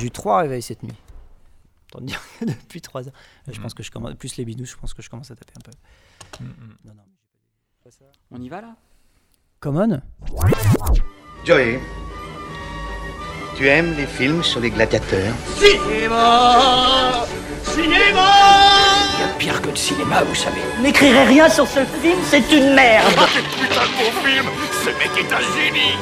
J'ai eu trois réveils cette nuit. Autant dire que depuis trois heures. Euh, Je pense que je commence, plus les bidous, je pense que je commence à taper un peu. Non, non. On y va là? Common Joey, tu aimes les films sur les gladiateurs? Pire que le cinéma, vous savez. N'écrirai rien sur ce film, c'est une merde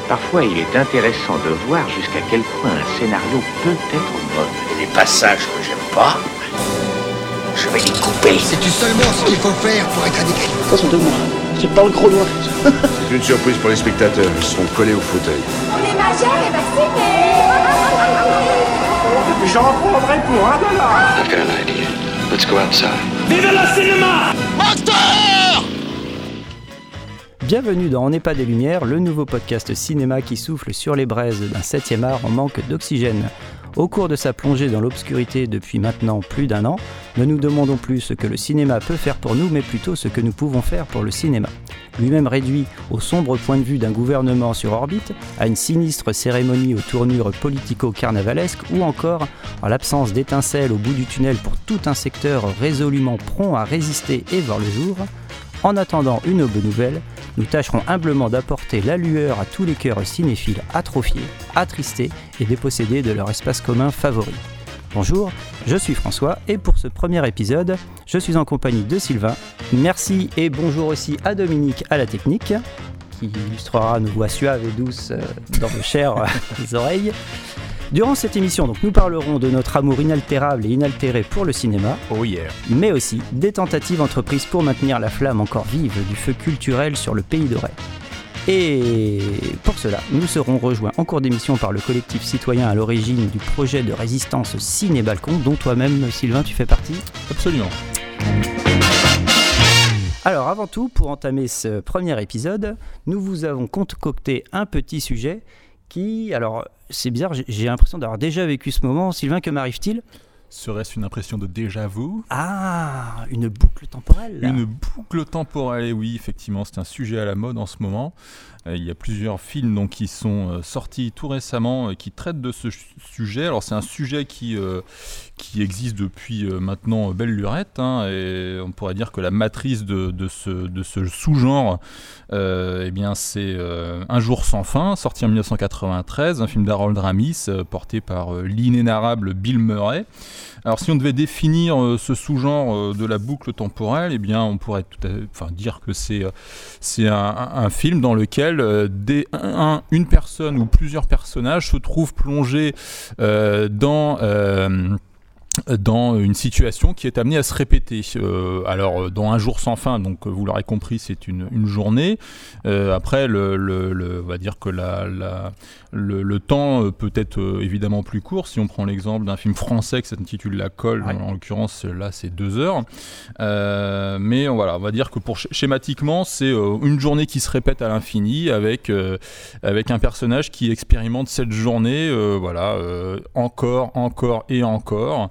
Parfois, il est intéressant de voir jusqu'à quel point un scénario peut être mauvais. Les passages que j'aime pas, je vais les couper. Sais-tu seulement ce qu'il faut faire pour être un écrivain Attention de moi, c'est pas le gros doigt. C'est une surprise pour les spectateurs. Ils seront collés au fauteuil. On est majeur et vacciné I've got an idea. Let's go outside. Bienvenue dans On n'est pas des Lumières, le nouveau podcast cinéma qui souffle sur les braises d'un 7 art en manque d'oxygène. Au cours de sa plongée dans l'obscurité depuis maintenant plus d'un an, ne nous demandons plus ce que le cinéma peut faire pour nous, mais plutôt ce que nous pouvons faire pour le cinéma. Lui-même réduit au sombre point de vue d'un gouvernement sur orbite, à une sinistre cérémonie aux tournures politico-carnavalesques, ou encore en l'absence d'étincelles au bout du tunnel pour tout un secteur résolument prompt à résister et voir le jour, en attendant une aube nouvelle, nous tâcherons humblement d'apporter la lueur à tous les cœurs cinéphiles atrophiés, attristés et dépossédés de leur espace commun favori. Bonjour, je suis François et pour ce premier épisode, je suis en compagnie de Sylvain. Merci et bonjour aussi à Dominique à la technique, qui illustrera nos voix suaves et douces euh, dans vos chères euh, oreilles. Durant cette émission, donc, nous parlerons de notre amour inaltérable et inaltéré pour le cinéma, Oh yeah. mais aussi des tentatives entreprises pour maintenir la flamme encore vive du feu culturel sur le pays de. Et pour cela, nous serons rejoints en cours d'émission par le collectif citoyen à l'origine du projet de résistance Ciné Balcon, dont toi-même, Sylvain, tu fais partie. Absolument. Alors avant tout, pour entamer ce premier épisode, nous vous avons concocté un petit sujet qui, alors c'est bizarre, j'ai- l'impression d'avoir déjà vécu ce moment. Sylvain, que m'arrive-t-il? Serait-ce une impression de déjà-vu Ah, une boucle temporelle. Une boucle temporelle, et oui, effectivement, c'est un sujet à la mode en ce moment. Euh, il y a plusieurs films donc, qui sont euh, sortis tout récemment et qui traitent de ce sujet. Alors, c'est un sujet qui, euh, qui existe depuis euh, maintenant belle lurette, hein, et on pourrait dire que la matrice de, ce, de ce sous-genre, euh, eh bien, c'est euh, Un jour sans fin, sorti en 1993, un film d'Harold Ramis, euh, porté par euh, l'inénarrable Bill Murray. Alors si on devait définir euh, ce sous-genre euh, de la boucle temporelle, eh bien on pourrait tout à fait, dire que c'est euh, un, film dans lequel euh, une personne ou plusieurs personnages se trouvent plongés euh, dans... dans une situation qui est amenée à se répéter. Euh, alors, euh, dans un jour sans fin, donc euh, vous l'aurez compris, c'est une, une journée. Euh, après, le, le- le- on va dire que la, la- le, le temps euh, peut être évidemment plus court. Si on prend l'exemple d'un film français qui s'intitule La Colle, Ouais. en, en l'occurrence, là, c'est deux heures. Euh, mais voilà, on va dire que pour sch- schématiquement, c'est euh, une journée qui se répète à l'infini avec, euh, avec un personnage qui expérimente cette journée, euh, voilà, euh, encore, encore et encore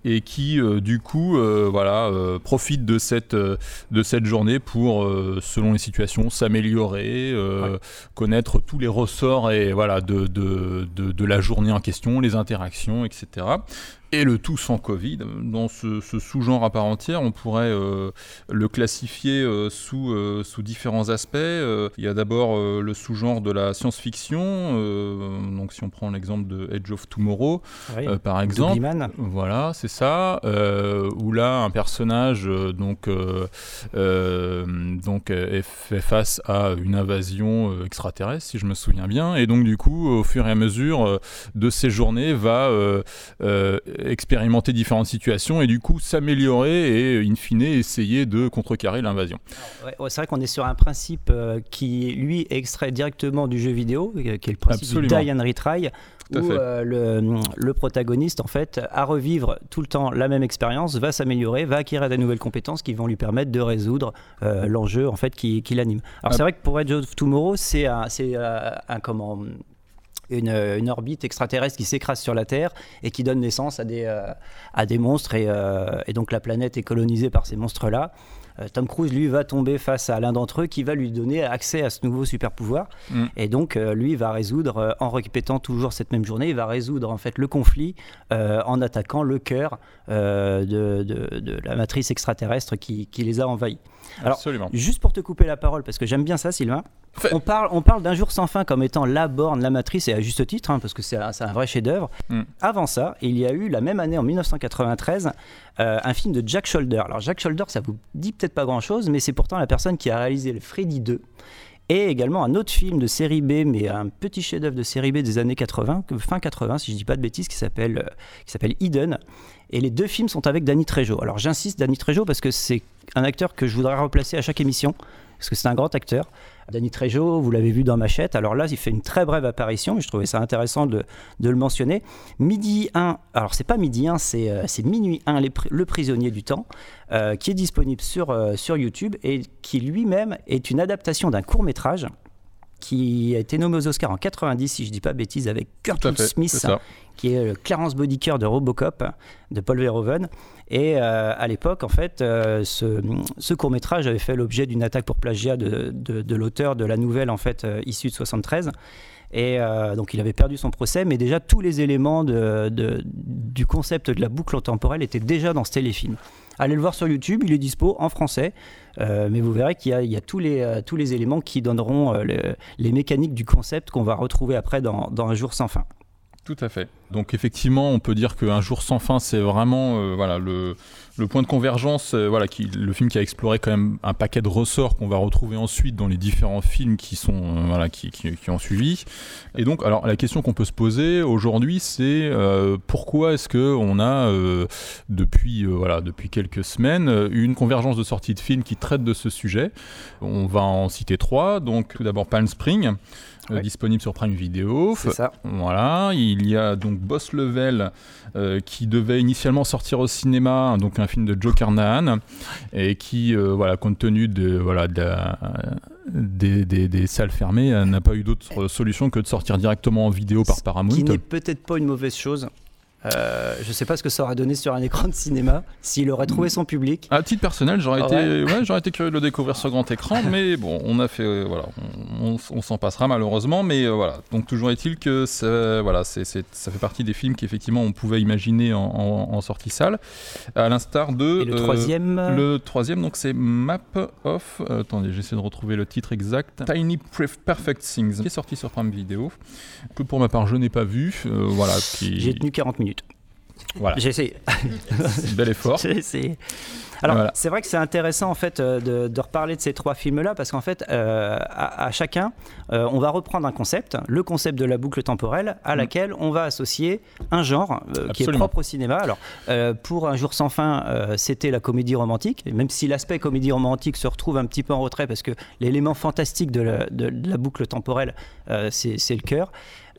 et qui euh, du coup euh, voilà euh, profite de cette de cette journée pour selon les situations s'améliorer connaître tous les ressorts et voilà de, de, de, de la journée en question les interactions etc et le tout sans Covid. Dans ce, ce sous-genre à part entière, on pourrait euh, le classifier euh, sous, euh, sous différents aspects. Il y a d'abord le sous-genre de la science-fiction. donc si on prend l'exemple de Edge of Tomorrow, Oui. par exemple. Voilà, c'est ça. Euh, où là, un personnage euh, donc euh, donc fait face à une invasion extraterrestre, si je me souviens bien, et donc du coup, au fur et à mesure de ses journées, va expérimenter différentes situations et du coup s'améliorer et in fine essayer de contrecarrer l'invasion. Ouais, ouais, c'est vrai qu'on est sur un principe euh, qui, lui, est extrait directement du jeu vidéo, euh, qui est le principe Absolument. du die and retry, où euh, le, le protagoniste, en fait, à revivre tout le temps la même expérience, va s'améliorer, va acquérir de nouvelles compétences qui vont lui permettre de résoudre euh, l'enjeu, en fait, qui, qui l'anime. Alors, Ah. c'est vrai que pour Edge of Tomorrow, c'est un, c'est, euh, un comment une, une orbite extraterrestre qui s'écrase sur la Terre et qui donne naissance à des, euh, à des monstres et, euh, et donc la planète est colonisée par ces monstres-là. Euh, Tom Cruise, lui, va tomber face à l'un d'entre eux qui va lui donner accès à ce nouveau super pouvoir. Mm. Et donc, euh, lui, va résoudre, euh, en répétant toujours cette même journée, il va résoudre en fait le conflit en attaquant le cœur de, de- de la matrice extraterrestre qui, qui les a envahis. Alors, Absolument. Juste pour te couper la parole, parce que j'aime bien ça, Sylvain. Fait. On parle, on parle d'un jour sans fin comme étant la borne, la matrice, et à juste titre, hein, parce que c'est un, vrai chef-d'œuvre. Mm. Avant ça, il y a eu la même année, en 1993, euh, un film de Jack Shoulder. Alors, Jack Shoulder, ça vous dit peut-être pas grand-chose, mais c'est pourtant la personne qui a réalisé le Freddy 2. Et également un autre film de série B, mais un petit chef-d'œuvre de série B des années 80, que- fin 80, si je dis pas de bêtises, qui s'appelle euh, qui s'appelle Eden. Et les deux films sont avec Danny Trejo. Alors j'insiste Danny Trejo parce que c'est un acteur que je voudrais replacer à chaque émission, parce que c'est un grand acteur. Danny Trejo, vous l'avez vu dans Machette. Alors là, il fait une très brève apparition, mais je trouvais ça intéressant de, le mentionner. Midi 1, alors c'est pas Midi 1, c'est euh, c'est Minuit 1, les pri- Le prisonnier du temps, euh, qui est disponible sur, euh, sur YouTube et qui lui-même est une adaptation d'un court métrage qui a été nommé aux Oscars en 90, si je dis pas bêtise, avec fait. Smith, qui est le Clarence Bodicker de Robocop de Paul Verhoeven. Et euh, à l'époque, en fait, euh, ce, ce court métrage avait fait l'objet d'une attaque pour plagiat de, de- de l'auteur de la nouvelle en fait euh, issue de 73. Et donc il avait perdu son procès, mais déjà tous les éléments de- du concept de la boucle temporelle étaient déjà dans ce téléfilm. Allez le voir sur YouTube, il est dispo en français, euh, mais vous verrez qu'il y a, euh, tous les éléments qui donneront euh, le- les mécaniques du concept qu'on va retrouver après dans, Un jour sans fin. Tout à fait. Donc effectivement, on peut dire qu'un jour sans fin, c'est vraiment voilà le, le point de convergence. euh, voilà, le film qui a exploré quand même un paquet de ressorts qu'on va retrouver ensuite dans les différents films qui sont euh, voilà qui, ont suivi. Et donc, alors la question qu'on peut se poser aujourd'hui, c'est euh, pourquoi est-ce que on a depuis voilà depuis quelques semaines une convergence de sorties de films qui traitent de ce sujet? On va en citer trois. Donc tout d'abord Palm Spring. Euh, Ouais. disponible sur Prime Video. C'est ça. Voilà, il y a donc Boss Level euh, qui devait initialement sortir au cinéma, donc un film de Joe Carnahan, et qui, euh, voilà, compte tenu de, voilà, de la- des, des- des salles fermées, n'a pas eu d'autre solution que de sortir directement en vidéo par Paramount. Qui n'est peut-être pas une mauvaise chose. Euh, je sais pas ce que ça aurait donné sur un écran de cinéma, s'il aurait trouvé son public. À titre personnel, j'aurais Ah été, ouais, j'aurais été curieux de le découvrir sur grand écran, mais bon, on a fait, euh, voilà, on, on- on s'en passera malheureusement, mais euh, voilà. Donc toujours est-il que ça, voilà, c'est, ça fait partie des films qu'effectivement on pouvait imaginer en, en- en sortie salle, à l'instar de Et le euh, troisième, le troisième, donc c'est Map of. attendez, j'essaie de retrouver le titre exact. Tiny Perfect Things, qui est sorti sur Prime Video, que pour ma part je n'ai pas vu. voilà, qui. j'ai tenu 40 minutes. Voilà, J'ai essayé. bel effort. J'ai essayé. Alors, Voilà. c'est vrai que c'est intéressant en fait euh, de, de reparler de ces trois films-là parce qu'en fait, euh, à, à chacun, euh, on va reprendre un concept, le concept de la boucle temporelle, à Mm. laquelle on va associer un genre euh, qui est propre au cinéma. Alors, pour Un jour sans fin, c'était la comédie romantique, même si l'aspect comédie romantique se retrouve un petit peu en retrait parce que l'élément fantastique de la, de- de la boucle temporelle, c'est le cœur.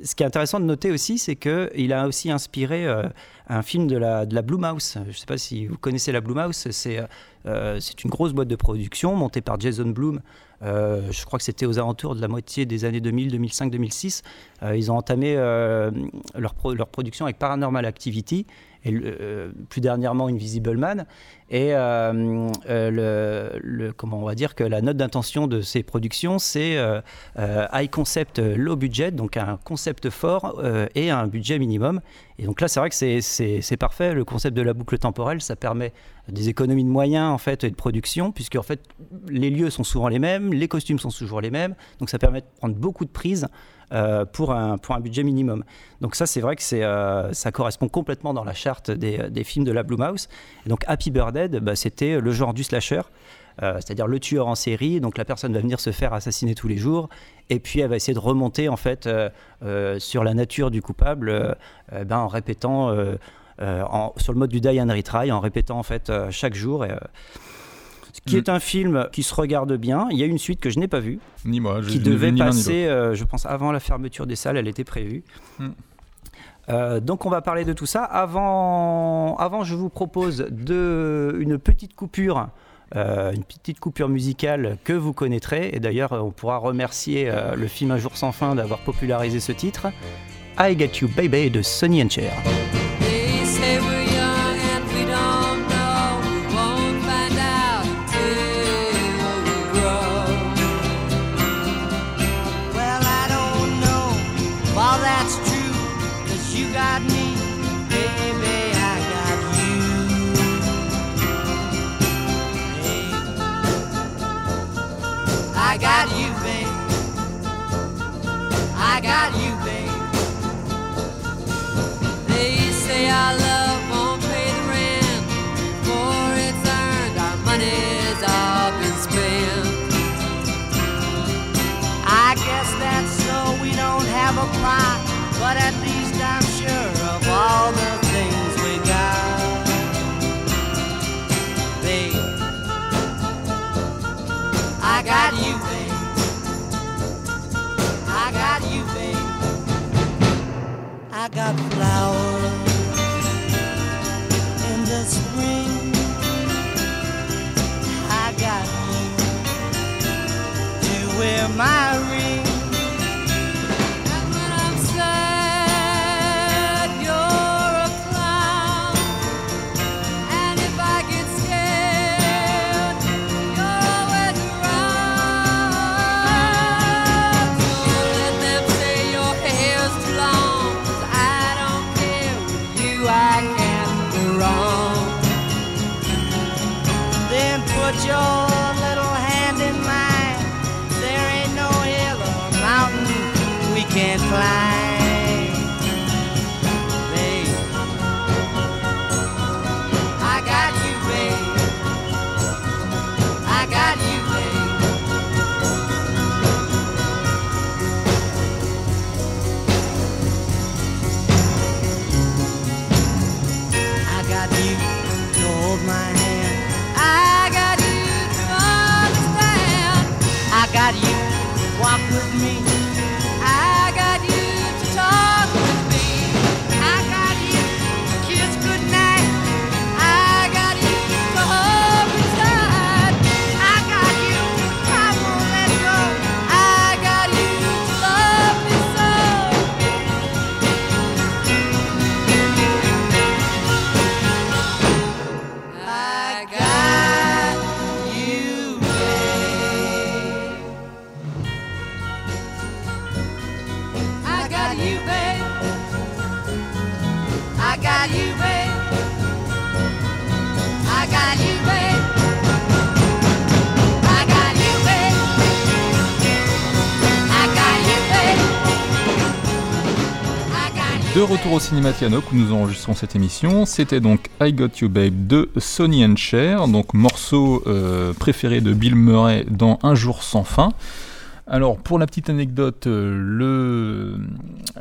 Ce qui est intéressant de noter aussi, c'est qu'il a aussi inspiré euh, un film de la, de la Blue Mouse. Je ne sais pas si vous connaissez la Blue Mouse. C'est euh, c'est une grosse boîte de production montée par Jason Blum. Euh, je crois que c'était aux alentours de la moitié des années 2000, 2005, 2006. Euh, ils ont entamé euh, leur, leur production avec Paranormal Activity et euh, plus dernièrement Invisible Man. Et euh, euh, comment on va dire que la note d'intention de ces productions, c'est high concept, low budget, donc un concept fort et un budget minimum. Et donc là, c'est vrai que c'est parfait. Le concept de la boucle temporelle, ça permet des économies de moyens en fait et de production, puisque en fait les lieux sont souvent les mêmes, les costumes sont toujours les mêmes, donc ça permet de prendre beaucoup de prises euh, pour, un, pour un budget minimum. Donc ça, c'est vrai que euh, ça correspond complètement dans la charte des, des films de la Blue Mouse. Et donc Happy Bird bah, c'était le genre du slasher. euh, c'est-à-dire le tueur en série, donc la personne va venir se faire assassiner tous les jours, et puis elle va essayer de remonter en fait euh, euh, sur la nature du coupable, euh, euh, ben, en répétant euh, euh, sur le mode du die and retry, en répétant en fait euh, chaque jour. Euh, qui est un film qui se regarde bien. Il y a une suite que je n'ai pas vue, Ni moi, je qui devait ni ni passer, euh, je pense, avant la fermeture des salles, elle était prévue. Mm. Euh, donc on va parler de tout ça. Avant, avant je vous propose de, une petite coupure. euh, une petite coupure musicale que vous connaîtrez et d'ailleurs on pourra remercier euh, le film Un jour sans fin d'avoir popularisé ce titre I Get You Baby de Sonny and Cher. But at least I'm sure of all the things we got. Babe, I got you, babe. I got you, babe. I got flowers in the spring. I got you to wear my au cinéma Tianoc où nous enregistrons cette émission, c'était donc I Got You Babe de Sonny and Cher, donc morceau euh, préféré de Bill Murray dans Un jour sans fin. Alors pour la petite anecdote, euh, le,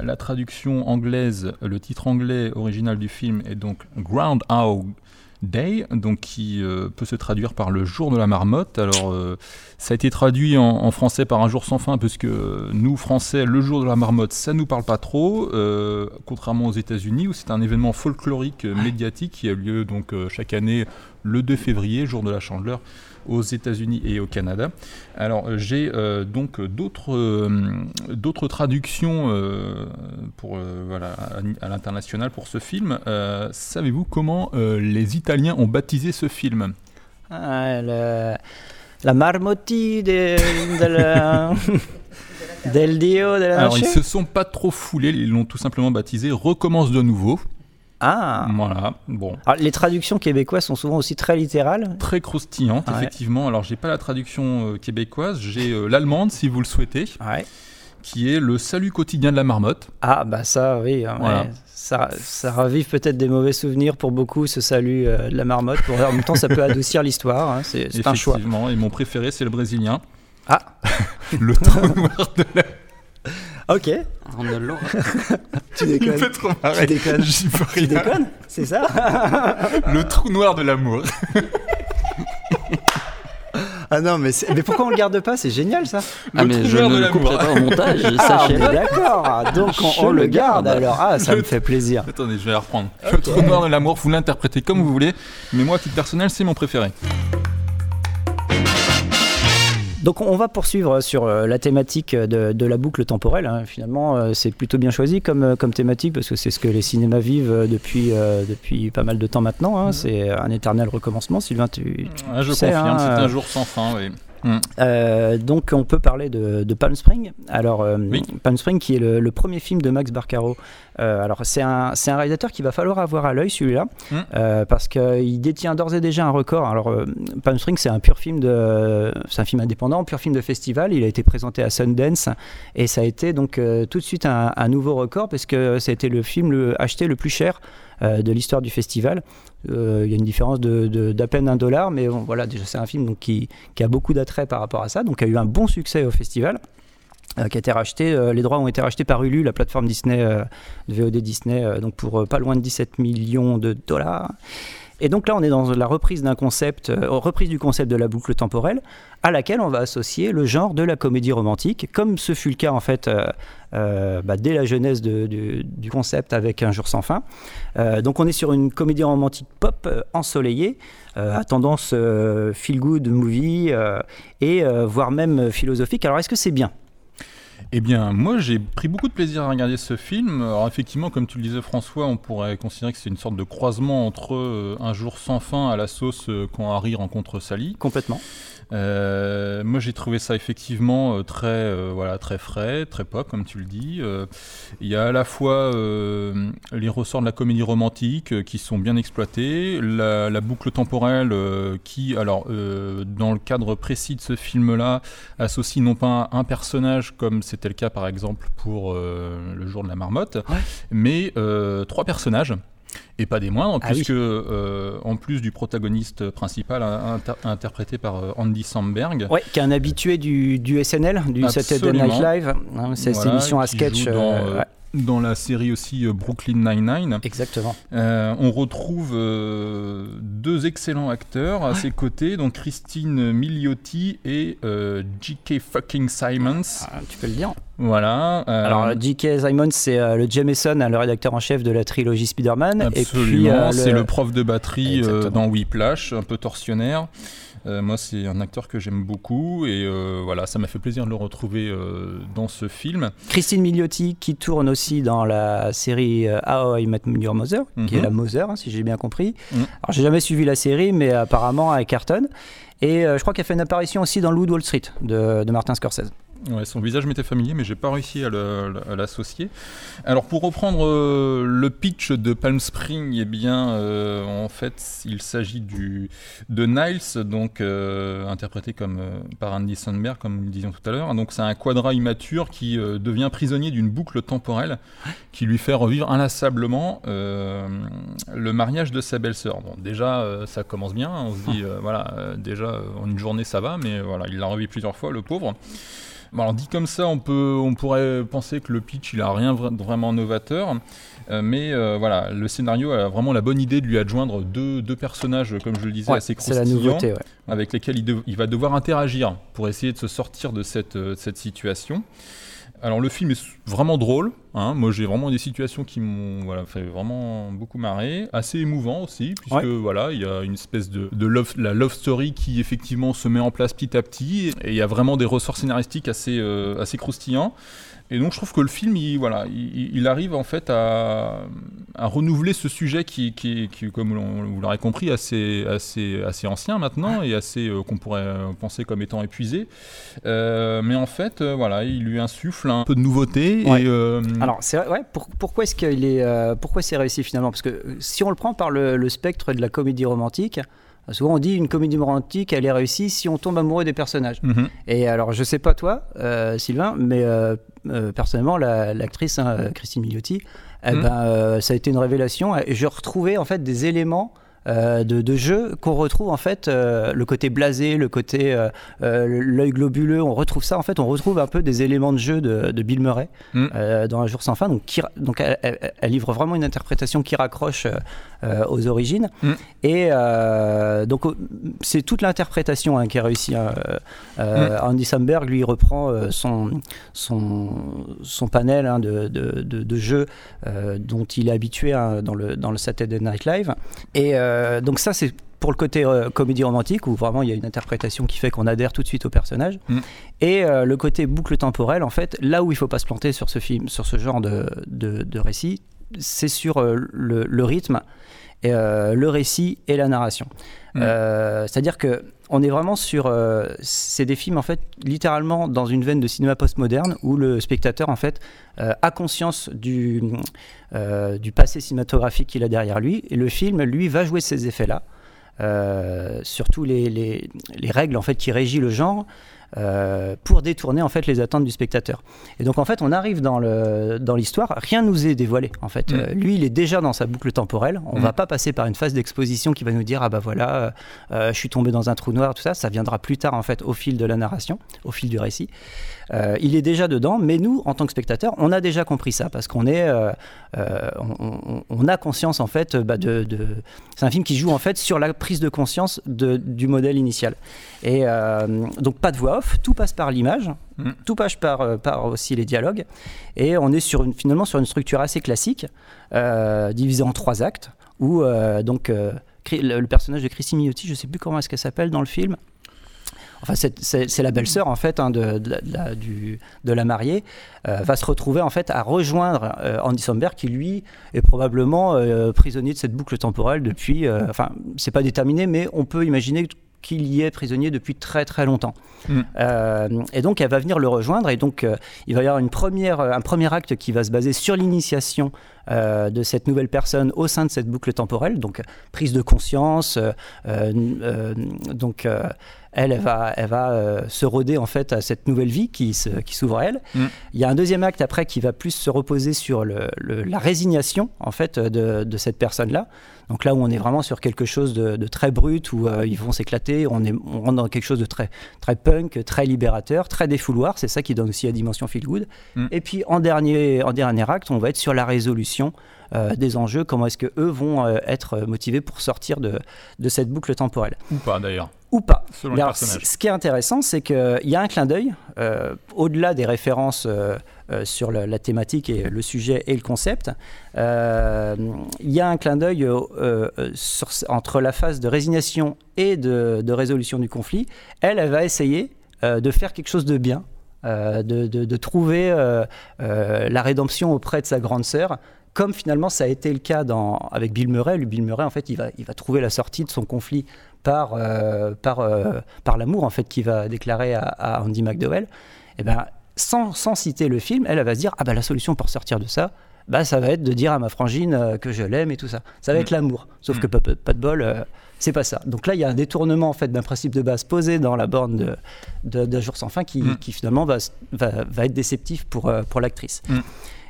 la traduction anglaise, le titre anglais original du film est donc Groundhog Day, donc qui euh, peut se traduire par le jour de la marmotte. Alors euh, ça a été traduit en, en français par un jour sans fin, parce que nous Français, le jour de la marmotte, ça nous parle pas trop, euh, contrairement aux États-Unis où c'est un événement folklorique médiatique qui a lieu donc chaque année le 2 février, jour de la Chandeleur aux États-Unis et au Canada. Alors euh, j'ai euh, donc d'autres euh, d'autres traductions euh, pour voilà à, à l'international pour ce film. Savez-vous comment les Italiens ont baptisé ce film? Ah, le- la marmotti de, de la- del dio de la Alors ils se sont pas trop foulés, ils l'ont tout simplement baptisé Recommence de nouveau. Ah Voilà, bon. Alors, les traductions québécoises sont souvent aussi très littérales. Très croustillante, Ouais. effectivement. Alors, j'ai pas la traduction euh, québécoise, j'ai euh, l'allemande, si vous le souhaitez, Ouais. qui est le salut quotidien de la marmotte. Ah bah ça oui, hein, Voilà. ouais. ça, ça ravive peut-être des mauvais souvenirs pour beaucoup ce salut euh, de la marmotte. Pour, en même temps ça peut adoucir l'histoire, hein, c'est c'est un choix. Effectivement, et mon préféré, c'est le brésilien. Ah le trou noir de la... ok, On ne l'aura. tu Il me déconnes. fait trop marrer. Tu déconnes. J'y peux Tu déconnes C'est ça Le trou noir de l'amour. Ah non mais, c'est- mais pourquoi on le garde pas? C'est génial ça Ah, mais trou je noir de ne le l'amour. couperai pas au montage, Ah sachez-le. mais d'accord, donc on, Je on le le garde garde. alors. Ah ça me fait plaisir. Attendez, je vais la reprendre. Le trou noir de l'amour, vous l'interprétez comme vous voulez, mais moi, à titre personnel, c'est mon préféré. Donc on va poursuivre sur euh, la thématique de, de la boucle temporelle. hein. Finalement, euh, c'est plutôt bien choisi comme, euh, comme thématique parce que c'est ce que les cinémas vivent depuis, euh, depuis pas mal de temps maintenant. hein. C'est un éternel recommencement. Sylvain, tu, Ah, je Tu sais, confirme, hein, c'est un jour sans fin, oui. Euh, donc on peut parler de, de Palm Spring. Alors euh, Oui. Palm Spring qui est le, le premier film de Max Barcaro. Euh, alors c'est un, réalisateur qu'il va falloir avoir à l'œil celui-là Mm. parce qu'il détient d'ores et déjà un record. Alors Palm Spring c'est un pur film de, c'est un film indépendant, pur film de festival. Il a été présenté à Sundance et ça a été donc tout de suite un, un nouveau record parce que ça a été le film le, acheté le plus cher de l'histoire du festival. Euh, Il y a une différence de- d'à peine un dollar, mais voilà, déjà c'est un film donc, qui, qui a beaucoup d'attrait par rapport à ça, donc a eu un bon succès au festival. euh, qui a été racheté. euh, les droits ont été rachetés par Hulu, la plateforme Disney, VOD Disney, donc pour pas loin de 17 millions de dollars. Et donc là, on est dans la reprise d'un concept, euh, reprise du concept de la boucle temporelle, à laquelle on va associer le genre de la comédie romantique, comme ce fut le cas en fait euh, euh, bah, dès la de- du, du concept avec Un jour sans fin. Donc on est sur une comédie romantique pop ensoleillée, à tendance feel good movie et voire même philosophique. Alors est-ce que c'est bien? Eh bien, moi, j'ai pris beaucoup de plaisir à regarder ce film. Alors, effectivement, comme tu le disais, François, on pourrait considérer que c'est une sorte de croisement entre euh, Un jour sans fin à la sauce euh, quand Harry rencontre Sally. Complètement. Euh, moi, j'ai trouvé ça effectivement euh, très, euh, voilà, très frais, très pop, comme tu le dis. Il y a à la fois les ressorts de la comédie romantique qui sont bien exploités, la, la boucle temporelle qui, alors, dans le cadre précis de ce film-là, associe non pas un personnage comme c'était le cas par exemple pour euh, Le jour de la marmotte, mais euh, trois personnages. Et pas des moindres, Ah oui. puisque euh, en plus du protagoniste principal in- inter- interprété par euh, Andy Samberg, Ouais, qui est un habitué du, du SNL, du Saturday Night. Live. hein, cette Voilà, émission à sketch. dans, euh, euh, ouais, dans la série aussi euh, Brooklyn Nine-Nine. Exactement. Euh, on retrouve euh, deux excellents acteurs à ses côtés, donc Christine Milioti et euh, J.K. fucking Simons. Ah, tu peux le dire. Voilà. Alors, J.K. Simon, c'est le Jameson, hein, le rédacteur en chef de la trilogie Spider-Man. Absolument, c'est le prof de batterie dans Whiplash, un peu torsionnaire. Euh, moi, c'est un acteur que j'aime beaucoup et euh, voilà, ça m'a fait plaisir de le retrouver euh, dans ce film. Christine Milioti, qui tourne aussi dans la série How I Met Your Mother, qui Mhm. est la Mother, hein, si j'ai bien compris. Mhm. Alors, j'ai jamais suivi la série, mais apparemment, elle cartonne. Et je crois qu'elle fait une apparition aussi dans Loup de Wall Street de, de Martin Scorsese. Ouais, son visage m'était familier, mais j'ai pas réussi à l'associer. Alors, pour reprendre euh, le pitch de Palm Spring, eh bien, euh, en fait, il s'agit de Niles, donc euh, interprété comme par Andy Samberg, comme nous le disions tout à l'heure. Donc, c'est un quadra immature qui devient prisonnier d'une boucle temporelle qui lui fait revivre inlassablement le mariage de sa belle-sœur. Déjà, ça commence bien. On se dit, voilà, déjà, en une journée, ça va, mais voilà, il l'a revu plusieurs fois, le pauvre. Bon, alors dit comme ça, on, peut, on pourrait penser que le pitch, il a rien vra- vraiment novateur. Euh, mais euh, voilà, le scénario a vraiment la bonne idée de lui adjoindre deux, deux personnages, comme je le disais, Ouais, assez la croustillants, nouveauté, ouais. avec lesquels il, va devoir interagir pour essayer de se sortir de cette, euh, cette situation. Alors le film est vraiment drôle, hein. moi j'ai vraiment des situations qui m'ont voilà, fait vraiment beaucoup marrer, assez émouvant aussi, puisque Ouais. voilà, il y a une espèce de, de love, la love story qui effectivement se met en place petit à petit, et il y a vraiment des ressorts scénaristiques assez, euh, assez croustillants. Et donc je trouve que le film, il, voilà, il, il arrive en fait à, à renouveler ce sujet qui, qui, qui, comme vous l'aurez compris, assez, assez, assez ancien maintenant et assez euh, qu'on pourrait penser comme étant épuisé. Euh, mais en fait, voilà, il lui insuffle un peu de nouveauté. Ouais. Et, euh, Alors, c'est ouais, pour- pourquoi est-ce qu'il est, euh, pourquoi c'est réussi finalement? Parce que euh, si on le prend par le, le spectre de la comédie romantique, souvent on dit une comédie romantique, elle est réussie si on tombe amoureux des personnages. Mhm. Et alors, je sais pas toi, Sylvain, mais personnellement, la- l'actrice hein, Christine Milioti, eh Mhm. ben, ça a été une révélation. Et je retrouvais en fait des éléments. Euh, de, de jeu qu'on retrouve en fait euh, le côté blasé le côté euh, l'œil globuleux on retrouve ça en fait on retrouve un peu des éléments de jeu de, de Bill Murray Mm. dans Un jour sans fin donc, qui donc elle, elle- elle livre vraiment une interprétation qui raccroche aux origines Mm. et donc c'est toute l'interprétation hein, qui a réussi hein, Mm. Andy Samberg lui reprend son, son, son panel hein, de, de, jeux dont il est habitué dans, le, dans le Saturday Night Live. Et euh, donc ça, c'est pour le côté euh, comédie romantique, où vraiment il y a une interprétation qui fait qu'on adhère tout de suite au personnage. Mm. Et euh, le côté boucle temporelle, en fait, là où il faut pas se planter sur ce film, sur ce genre de, de, de récit, c'est sur le, le rythme, et, le récit et la narration. Mm. C'est-à-dire que on est vraiment sur. euh, c'est des films en fait littéralement dans une veine de cinéma postmoderne où le spectateur en fait euh, a conscience du euh, du passé cinématographique qu'il a derrière lui et le film lui va jouer ces effets là. Euh, surtout les, les, les règles en fait qui régissent le genre euh, pour détourner en fait les attentes du spectateur. Et donc en fait, on arrive dans le dans l'histoire, rien nous est dévoilé. En fait, Mm. Euh, lui, il est déjà dans sa boucle temporelle. On Mm. va pas passer par une phase d'exposition qui va nous dire ah bah voilà, euh, je suis tombé dans un trou noir, tout ça. Ça viendra plus tard en fait au fil de la narration, au fil du récit. Euh, il est déjà dedans, mais nous, en tant que spectateurs, on a déjà compris ça parce qu'on est, euh, euh, on, a conscience en fait bah, de, de- c'est un film qui joue en fait sur la prise de conscience de- du modèle initial. Et donc pas de voix off, tout passe par l'image, Mm. tout passe par, par aussi les dialogues, et on est sur une, finalement sur une structure assez classique, divisée en trois actes, où donc le, personnage de Chrissy Miotti, je sais plus comment est-ce qu'elle s'appelle dans le film. Enfin, c'est- la belle-sœur en fait hein, de, de la- de la, du- de la mariée, euh, va se retrouver en fait à rejoindre euh, Andy Samberg qui lui est probablement euh, prisonnier de cette boucle temporelle depuis. enfin, c'est pas déterminé, mais on peut imaginer qu'il y est prisonnier depuis très très longtemps. Mm. Euh, et donc elle va venir le rejoindre et donc euh, il va y avoir une première, un premier acte qui va se baser sur l'initiation euh, de cette nouvelle personne au sein de cette boucle temporelle, donc prise de conscience, euh, euh, donc elle, elle va, elle va se roder en fait à cette nouvelle vie qui, se- qui s'ouvre à elle. Mm. Il y a un deuxième acte après qui va plus se reposer sur le- le- la résignation en fait de, de cette personne-là. Donc là où on est vraiment sur quelque chose de, de très brut, où euh, ils vont s'éclater, on, est, on rentre dans quelque chose de très, très punk, très libérateur, très défouloir, c'est ça qui donne aussi la dimension feel good. Mm. Et puis en dernier, en dernier acte, on va être sur la résolution euh, des enjeux, comment est-ce que eux vont euh, être motivés pour sortir de, de cette boucle temporelle? Ou pas d'ailleurs. Ou pas. Selon alors, ce qui est intéressant, c'est qu'il y a un clin d'œil, euh, au-delà des références euh, euh, sur la, la thématique et le sujet et le concept, euh, il y a un clin d'œil euh, euh, entre la phase de résignation et de, de résolution du conflit. Elle, elle va essayer euh, de faire quelque chose de bien, euh, de, de- de trouver euh, euh, la rédemption auprès de sa grande sœur. Comme finalement ça a été le cas dans, avec Bill Murray, lui Bill Murray en fait il va, il va trouver la sortie de son conflit par, euh, par, euh, par l'amour en fait qu'il va déclarer à, à Andy McDowell, et ben, sans, sans citer le film, elle, elle va se dire ah bah la solution pour sortir de ça, bah ça va être de dire à ma frangine euh, que je l'aime et tout ça. Ça va être l'amour. Sauf que pas, de bol, euh, c'est pas ça. Donc là, il y a un détournement en fait d'un principe de base posé dans la borne de, de, d'Un jour sans fin qui, Mm. qui finalement va, va, va être déceptif pour, pour l'actrice.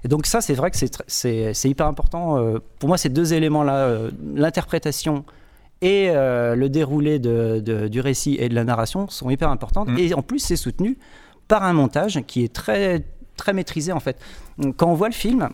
Et donc ça, c'est vrai que c'est hyper important. euh, pour moi, ces deux éléments-là, euh, l'interprétation et euh, le déroulé de- de- du récit et de la narration sont hyper importantes. Mm. Et en plus, c'est soutenu par un montage qui est très, très maîtrisé en fait. Quand on voit le film,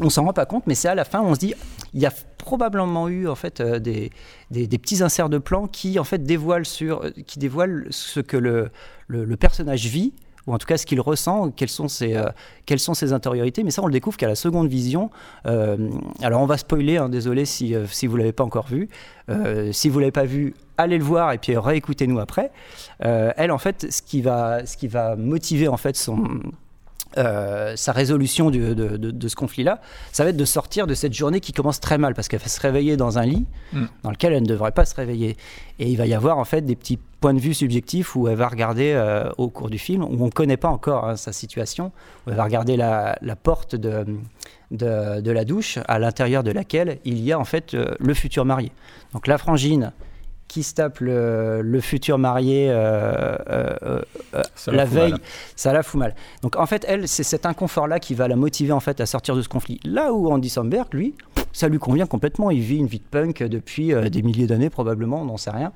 on s'en rend pas compte, mais c'est à la fin, on se dit, il y a probablement eu en fait des, des, des petits inserts de plans qui en fait dévoilent sur, qui dévoilent ce que le, le, le personnage vit ou en tout cas ce qu'il ressent, quelles sont ses, euh, quelles sont ses intériorités. Mais ça, on le découvre qu'à la seconde vision. Euh, alors, on va spoiler, hein, désolé si, euh, si vous l'avez pas encore vu. Si vous l'avez pas vu, allez le voir et puis réécoutez-nous après. Elle, en fait, ce qui va, ce qui va motiver en fait son euh, sa résolution du- de, de- de ce conflit-là, ça va être de sortir de cette journée qui commence très mal parce qu'elle va se réveiller dans un lit Mm. dans lequel elle ne devrait pas se réveiller. Et il va y avoir en fait des petits points de vue subjectifs où elle va regarder euh, au cours du film, où on ne connaît pas encore hein, sa situation, où elle va regarder la, la porte de, de, de la douche à l'intérieur de laquelle il y a en fait euh, le futur marié. Donc la frangine qui se tape le, le futur marié euh, euh, euh, la veille, mal. ça la fout mal. Donc en fait, elle, c'est cet inconfort-là qui va la motiver en fait à sortir de ce conflit. Là où Andy Samberg, lui, ça lui convient complètement. Il vit une vie de punk depuis des milliers d'années probablement, on n'en sait rien,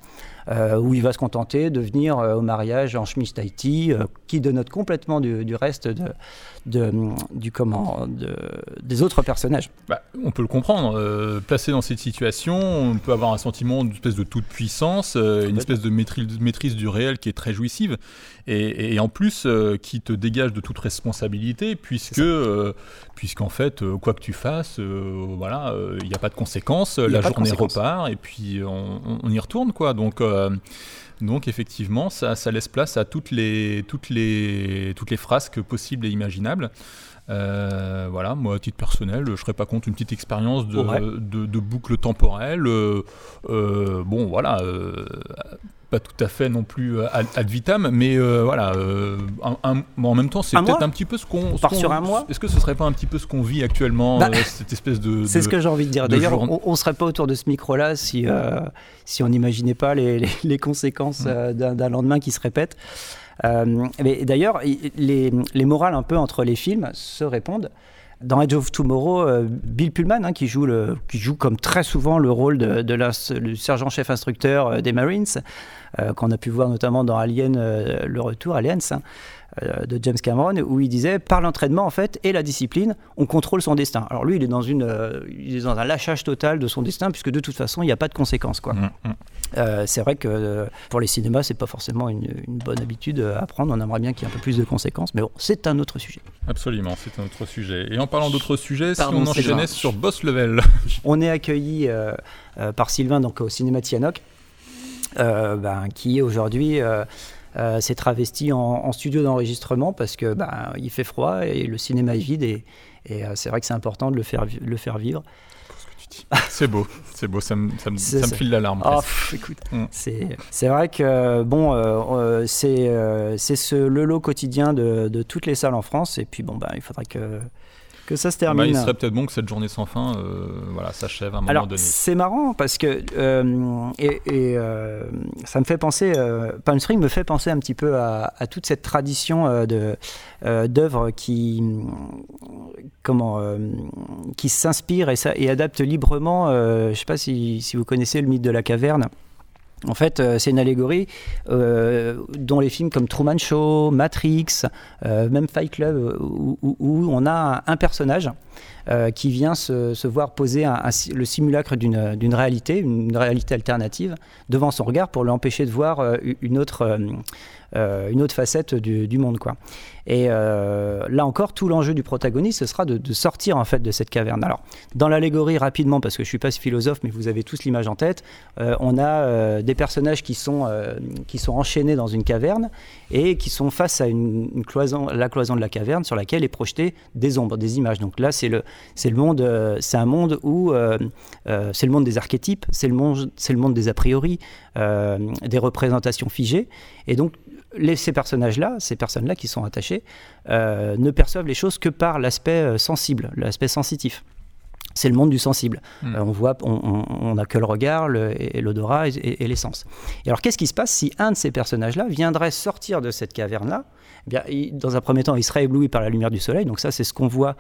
où il va se contenter de venir euh, au mariage en chemise Tahiti, euh, qui dénote complètement du, du reste de, de- du comment, de- des autres personnages. Bah, on peut le comprendre. euh, placé dans cette situation, on peut avoir un sentiment d'une espèce de toute puissance, euh, une espèce de maîtrise, maîtrise du réel qui est très jouissive, et, et en plus euh, qui te dégage de toute responsabilité, puisque, euh, puisqu'en fait, euh, quoi que tu fasses, euh, voilà, euh, il n'y a pas de conséquences. La journée repart, et puis on, on- on y retourne, quoi. Donc. Euh, donc effectivement, ça, laisse place à toutes les, toutes les, toutes les frasques possibles et imaginables. Euh, voilà, moi à titre personnel, je serais pas contre une petite expérience de, Ouais. de, de boucle temporelle. euh, euh, bon, voilà, pas tout à fait non plus ad, vitam, mais voilà. un- un- bon, en même temps, c'est peut-être un petit peu ce qu'on. Part sur un mois Est-ce que ce serait pas un petit peu ce qu'on vit actuellement, Bah, cette espèce de. C'est ce que j'ai envie de dire. D'ailleurs, jour- on, on serait pas autour de ce micro-là si, si on n'imaginait pas les, les- les conséquences Mm. euh, d'un d'un lendemain qui se répète. Mais d'ailleurs, les, les morales un peu entre les films se répondent. Dans Edge of Tomorrow, Bill Pullman, hein, qui, joue le, qui joue comme très souvent le rôle de, de la, sergent-chef instructeur des Marines, qu'on a pu voir notamment dans Alien, le retour, Aliens, hein, euh, de James Cameron où il disait par l'entraînement en fait et la discipline on contrôle son destin. Alors lui il est dans une euh, il est dans un lâchage total de son destin puisque de toute façon il n'y a pas de conséquences quoi. Mm, mm. Euh, c'est vrai que pour les cinémas c'est pas forcément une, bonne habitude à prendre. On aimerait bien qu'il y ait un peu plus de conséquences mais bon c'est un autre sujet. Absolument c'est un autre sujet. Et en parlant d'autres sujets si on enchaînait sur Boss Level. On est accueilli par Sylvain donc au cinéma Tianoc ben, qui aujourd'hui euh, s'est travesti en, studio d'enregistrement parce que bah, il fait froid et le cinéma est vide et, euh, c'est vrai que c'est important de le faire, le faire vivre. C'est beau, c'est beau, ça me, ça me, ça me file l'alarme. Oh, mm. c'est vrai que bon, euh, c'est c'est le lot quotidien de, de, toutes les salles en France et puis bon, bah, il faudrait que que ça se termine. Bah, il serait peut-être bon que cette journée sans fin euh, voilà, s'achève à un moment Alors, donné. C'est marrant parce que euh, et, euh, ça me fait penser, Palm Spring me fait penser un petit peu à, toute cette tradition de d'œuvres qui comment qui s'inspirent et, et adaptent librement. je ne sais pas si, si, vous connaissez le mythe de la caverne. En fait, euh, c'est une allégorie euh, dont les films comme Truman Show, Matrix, euh, même Fight Club, où, on a un, personnage qui vient se, voir poser le simulacre d'une réalité, une réalité alternative, devant son regard pour l'empêcher de voir une autre, une autre facette du, monde. Quoi. Et euh, là encore, tout l'enjeu du protagoniste, ce sera de, sortir en fait de cette caverne. Alors, dans l'allégorie, rapidement, parce que je suis pas philosophe, mais vous avez tous l'image en tête, euh, on a euh, des personnages qui sont, qui sont enchaînés dans une caverne et qui sont face à une, cloison, la cloison de la caverne sur laquelle est projeté des ombres, des images. Donc là, c'est le, c'est le monde, c'est un monde où c'est le monde des archétypes, c'est le monde, c'est le monde des a priori, des représentations figées. Et donc ces personnages-là, ces personnes-là qui sont attachées, euh, ne perçoivent les choses que par l'aspect euh, sensible, l'aspect sensitif. C'est le monde du sensible. Hmm. Euh, on voit, on n'a que le regard, l'odorat et, et l'essence. Et alors, qu'est-ce qui se passe si un de ces personnages-là viendrait sortir de cette caverne-là? Eh bien, dans un premier temps, il serait ébloui par la lumière du soleil. Donc ça, c'est ce qu'on voit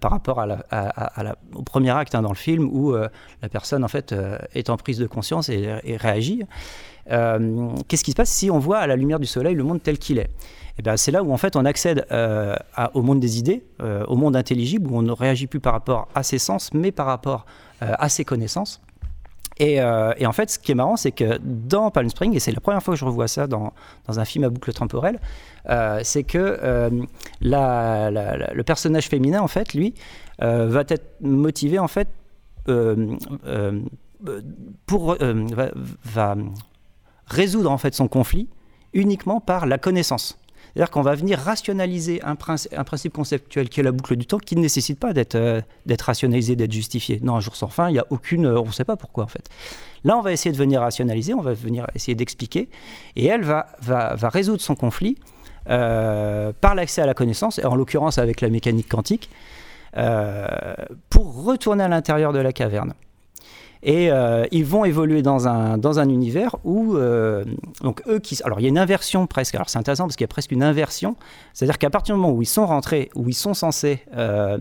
par rapport à au premier acte hein, dans le film où la personne en fait est en prise de conscience et, et réagit. Euh, qu'est-ce qui se passe si on voit à la lumière du soleil le monde tel qu'il est? Et eh bien, c'est là où en fait on accède euh, au monde des idées, euh, au monde intelligible, où on ne réagit plus par rapport à ses sens, mais par rapport à ses connaissances. Et, en fait, ce qui est marrant, c'est que dans Palm Spring, et c'est la première fois que je revois ça dans, dans un film à boucle temporelle, c'est que le personnage féminin, en fait, lui, va être motivé, en fait, pour, va, résoudre en fait son conflit uniquement par la connaissance. C'est-à-dire qu'on va venir rationaliser un, principe, conceptuel qui est la boucle du temps qui ne nécessite pas d'être euh, rationalisé, d'être justifié. Non, un jour sans fin, il n'y a aucune... Euh, on ne sait pas pourquoi en fait. Là, on va essayer de venir rationaliser, on va venir essayer d'expliquer, et elle va, résoudre son conflit euh, par l'accès à la connaissance, et en l'occurrence avec la mécanique quantique, pour retourner à l'intérieur de la caverne. Et euh, ils vont évoluer dans un, dans un univers où, euh, donc eux qui. Alors il y a une inversion presque. Alors c'est intéressant parce qu'il y a presque une inversion. C'est-à-dire qu'à partir du moment où ils sont rentrés, où ils sont censés euh,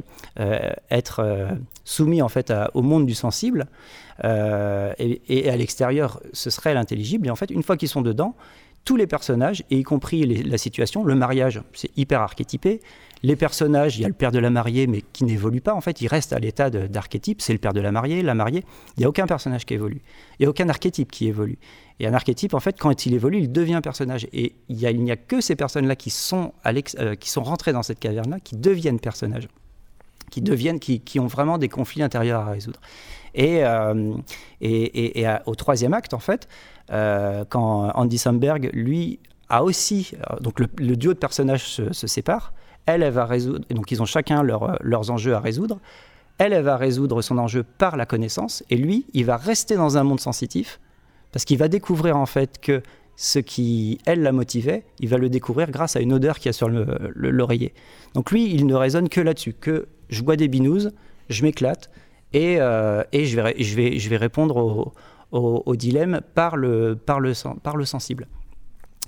être soumis en fait au monde du sensible, et, à l'extérieur ce serait l'intelligible, et en fait une fois qu'ils sont dedans, tous les personnages, et y compris la situation, le mariage, c'est hyper archétypé. Les personnages, il y a le père de la mariée, mais qui n'évolue pas, en fait, il reste à l'état d'archétype, c'est le père de la mariée, la mariée. Il n'y a aucun personnage qui évolue. Il n'y a aucun archétype qui évolue. Et un archétype, en fait, quand il évolue, il devient personnage. Et il n'y a, a, que ces personnes-là qui, sont euh, qui sont rentrées dans cette caverne-là, qui deviennent personnages, qui, deviennent, qui, qui, ont vraiment des conflits intérieurs à résoudre. Et, euh, et, et, au troisième acte, en fait, euh, quand Andy Samberg, lui, a aussi. Euh, donc le, duo de personnages se, sépare. Elle, elle va résoudre. Donc ils ont chacun leurs enjeux à résoudre. Elle, elle va résoudre son enjeu par la connaissance. Et lui, il va rester dans un monde sensitif parce qu'il va découvrir en fait que ce qui, elle, la motivait, il va le découvrir grâce à une odeur qu'il y a sur l'oreiller. Donc lui, il ne raisonne que là-dessus, que je bois des binous, je m'éclate, et, euh, et je, vais, je, vais, je vais répondre au, au, dilemme par le, par, le, par le sensible.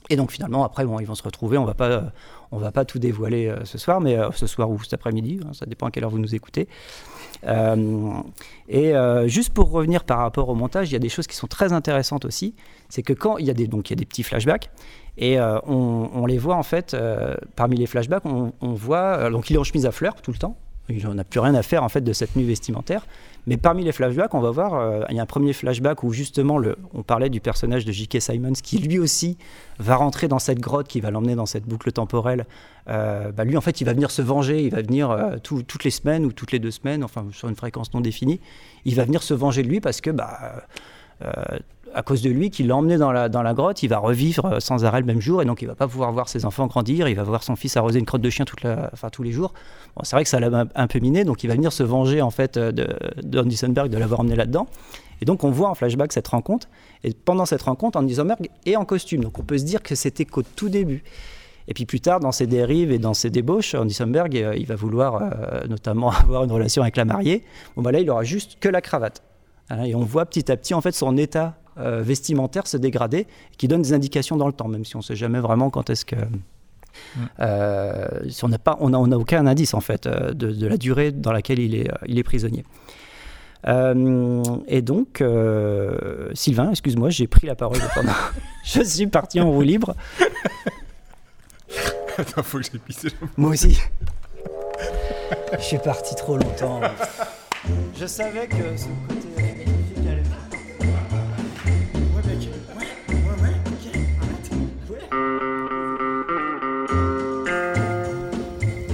Et donc finalement, après, bon, ils vont se retrouver. On va pas, on va pas tout dévoiler euh, ce soir, mais euh, ce soir ou cet après-midi, hein, ça dépend à quelle heure vous nous écoutez. Euh, et euh, juste pour revenir par rapport au montage, il y a des choses qui sont très intéressantes aussi. C'est que quand il y a des, donc il y a des petits flashbacks, et euh, on, les voit en fait, euh, parmi les flashbacks, on, voit, euh, donc il est en chemise à fleurs tout le temps. Il n'en a plus rien à faire en fait de cette tenue vestimentaire. Mais parmi les flashbacks, on va voir, euh, il y a un premier flashback où justement, on parlait du personnage de J.K. Simons qui lui aussi va rentrer dans cette grotte qui va l'emmener dans cette boucle temporelle. Euh, bah, lui, en fait, il va venir se venger. Il va venir euh, tout- toutes les semaines ou toutes les deux semaines, enfin sur une fréquence non définie. Il va venir se venger de lui parce que, bah, à cause de lui, qui l'a emmené dans la, grotte, il va revivre euh, sans arrêt le même jour et donc il va pas pouvoir voir ses enfants grandir. Il va voir son fils arroser une crotte de chien toute la, tous les jours. C'est vrai que ça l'a un, peu miné, donc il va venir se venger en fait euh, de, de de l'avoir emmené là-dedans. Et donc on voit en flashback cette rencontre. Et pendant cette rencontre, Andy est en costume. Donc on peut se dire que c'était qu'au tout début. Et puis plus tard, dans ses dérives et dans ses débauches, Andy euh, il va vouloir notamment avoir une relation avec la mariée. Bon bah là, il aura juste que la cravate. Hein, et on voit petit à petit en fait son état euh, vestimentaire se dégrader, qui donne des indications dans le temps, même si on ne sait jamais vraiment quand est-ce que. Euh, si on n'a pas, on a, on a aucun indice en fait euh, de, de la durée dans laquelle il est, il est prisonnier. Euh, et donc, euh, Sylvain, excuse-moi, j'ai pris la parole pendant. Je suis parti en roue libre. Attends, faut que. Moi aussi. Je suis parti trop longtemps. Je savais que ce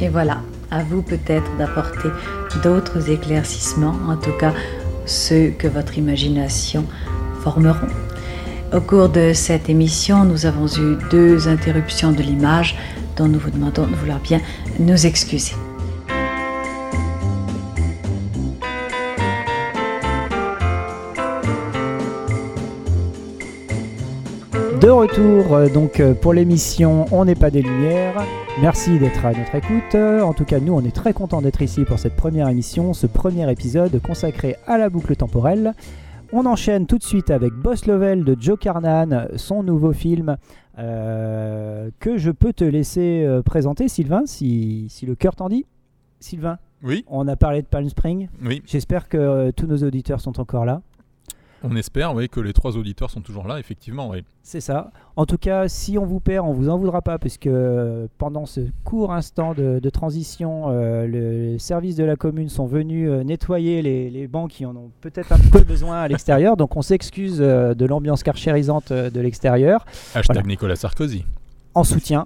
Et voilà, à vous peut-être d'apporter d'autres éclaircissements, en tout cas ceux que votre imagination formeront. Au cours de cette émission, nous avons eu deux interruptions de l'image dont nous vous demandons de vouloir bien nous excuser. De retour euh, donc euh, pour l'émission On n'est pas des lumières. Merci d'être à notre écoute. Euh, En tout cas, nous, on est très contents d'être ici pour cette première émission, ce premier épisode consacré à la boucle temporelle. On enchaîne tout de suite avec Boss Level de Joe Carnan, son nouveau film euh, que je peux te laisser présenter, Sylvain, si, si le cœur t'en dit. Sylvain, Oui, on a parlé de Palm Spring. oui. J'espère que euh, tous nos auditeurs sont encore là. On espère oui, que les trois auditeurs sont toujours là, effectivement. Oui. C'est ça. En tout cas, si on vous perd, on vous en voudra pas, puisque euh, pendant ce court instant de, de transition, euh, le- les services de la commune sont venus euh, nettoyer les, les bancs qui en ont peut-être un peu besoin à l'extérieur. Donc on s'excuse euh, de l'ambiance carchérisante de l'extérieur, Hashtag Voilà. Nicolas Sarkozy. en soutien.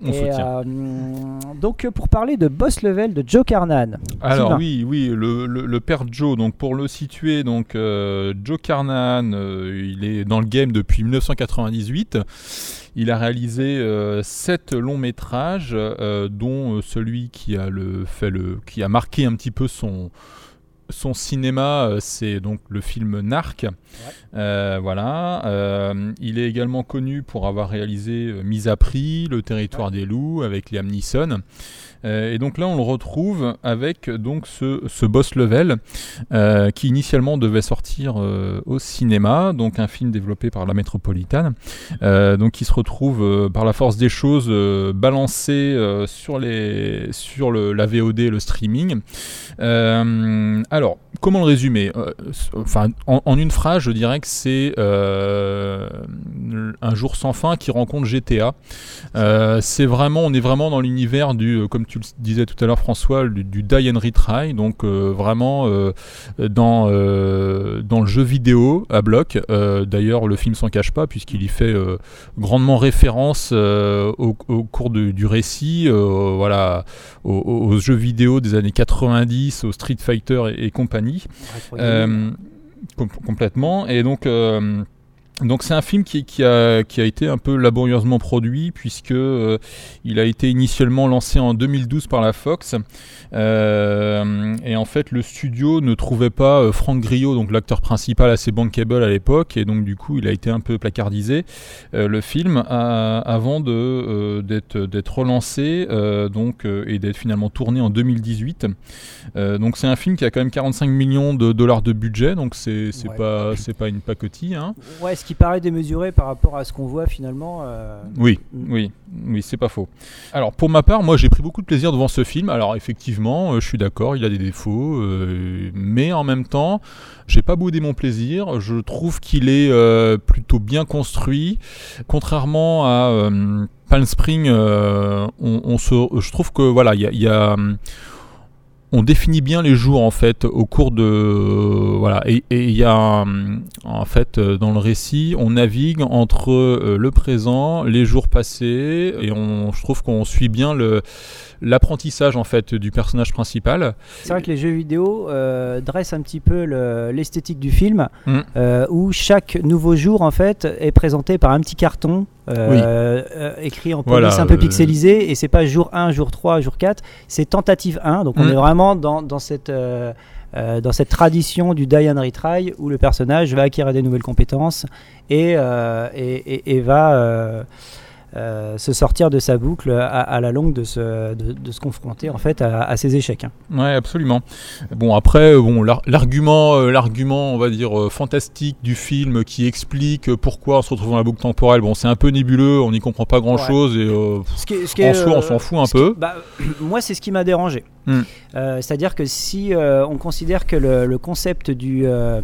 On Et, soutient. euh, donc pour parler de Boss Level de Joe Carnan. Alors oui, oui, le, le- le père Joe, donc pour le situer, donc euh, Joe Carnan, euh, il est dans le game depuis 1998. Il a réalisé sept longs métrages, dont celui qui a le fait le, qui a marqué un petit peu son son cinéma, euh, c'est donc le film Narc. Euh, voilà. Euh, il est également connu pour avoir réalisé Mise à prix, Le Territoire des loups avec Liam Neeson. Euh, et donc là, on le retrouve avec donc ce, ce boss level euh, qui initialement devait sortir euh, au cinéma, donc un film développé par la métropolitaine, euh, donc qui se retrouve par la force des choses balancé sur les sur le, la VOD, le streaming. Alors, comment le résumer Euh, en, une phrase, je dirais que c'est euh, un jour sans fin qui rencontre GTA. Euh, c'est vraiment, on est vraiment dans l'univers du, comme tu le disais tout à l'heure, François, du, du die and retry, donc vraiment dans le jeu vidéo à bloc. D'ailleurs, le film s'en cache pas puisqu'il y fait grandement référence au, cours du récit, voilà, aux, aux- aux jeux vidéo des années 90, au Street Fighter et compagnie. Euh, com- complètement. Et donc, euh, donc c'est un film qui, qui a, qui a été un peu laborieusement produit puisque euh, il a été initialement lancé en 2012 par la Fox. Euh, et en fait, le studio ne trouvait pas euh, Frank Grillo, donc l'acteur principal, assez bankable à l'époque, et donc du coup, il a été un peu placardisé. euh, le film a- avant de euh, d'être d'être relancé, euh, donc euh, et d'être finalement tourné en 2018. Euh, donc c'est un film qui a quand même 45 millions de dollars de budget, donc c'est c'est Ouais. pas c'est pas une pacotille. Hein. Ouais, paraît démesuré par rapport à ce qu'on voit finalement. euh, Oui, oui, oui, c'est pas faux. Alors pour ma part, moi j'ai pris beaucoup de plaisir devant ce film. Alors effectivement, euh, je suis d'accord, il a des défauts, euh, mais en même temps, j'ai pas boudé mon plaisir. Je trouve qu'il est plutôt bien construit, contrairement à Palm Spring. on, se, je trouve que voilà, il y y a, on définit bien les jours en fait au cours de voilà. Et il y a hum, en fait euh, dans le récit on navigue entre euh, le présent les jours passés et on je trouve qu'on suit bien le l'apprentissage en fait du personnage principal C'est vrai que les jeux vidéo euh, dressent un petit peu le- l'esthétique du film, Mm. euh, où chaque nouveau jour en fait est présenté par un petit carton euh, Oui. euh, écrit en Voilà, police un peu euh, pixelisé, et c'est pas jour 1, jour 3, jour 4, c'est tentative 1, donc on Mm. est vraiment dans, dans cette... euh, euh, dans cette tradition du die and retry où le personnage va acquérir des nouvelles compétences et, euh, et, et- et va euh, se sortir de sa boucle à, à la longue de se, de, de se confronter en fait à, à ses échecs. hein. Ouais, absolument. Bon, après, euh, bon, l'ar- l'argument, euh, l'argument, on va dire fantastique du film qui explique pourquoi on se retrouve dans la boucle temporelle. Bon, c'est un peu nébuleux, on n'y comprend pas grand-chose et euh, Ce qui est- ce qui en est, soi, on s'en fout un ce qui- peu. bah, moi, c'est ce qui m'a dérangé. Hmm. Euh, C'est-à-dire que si euh, on considère que le, le concept du, euh,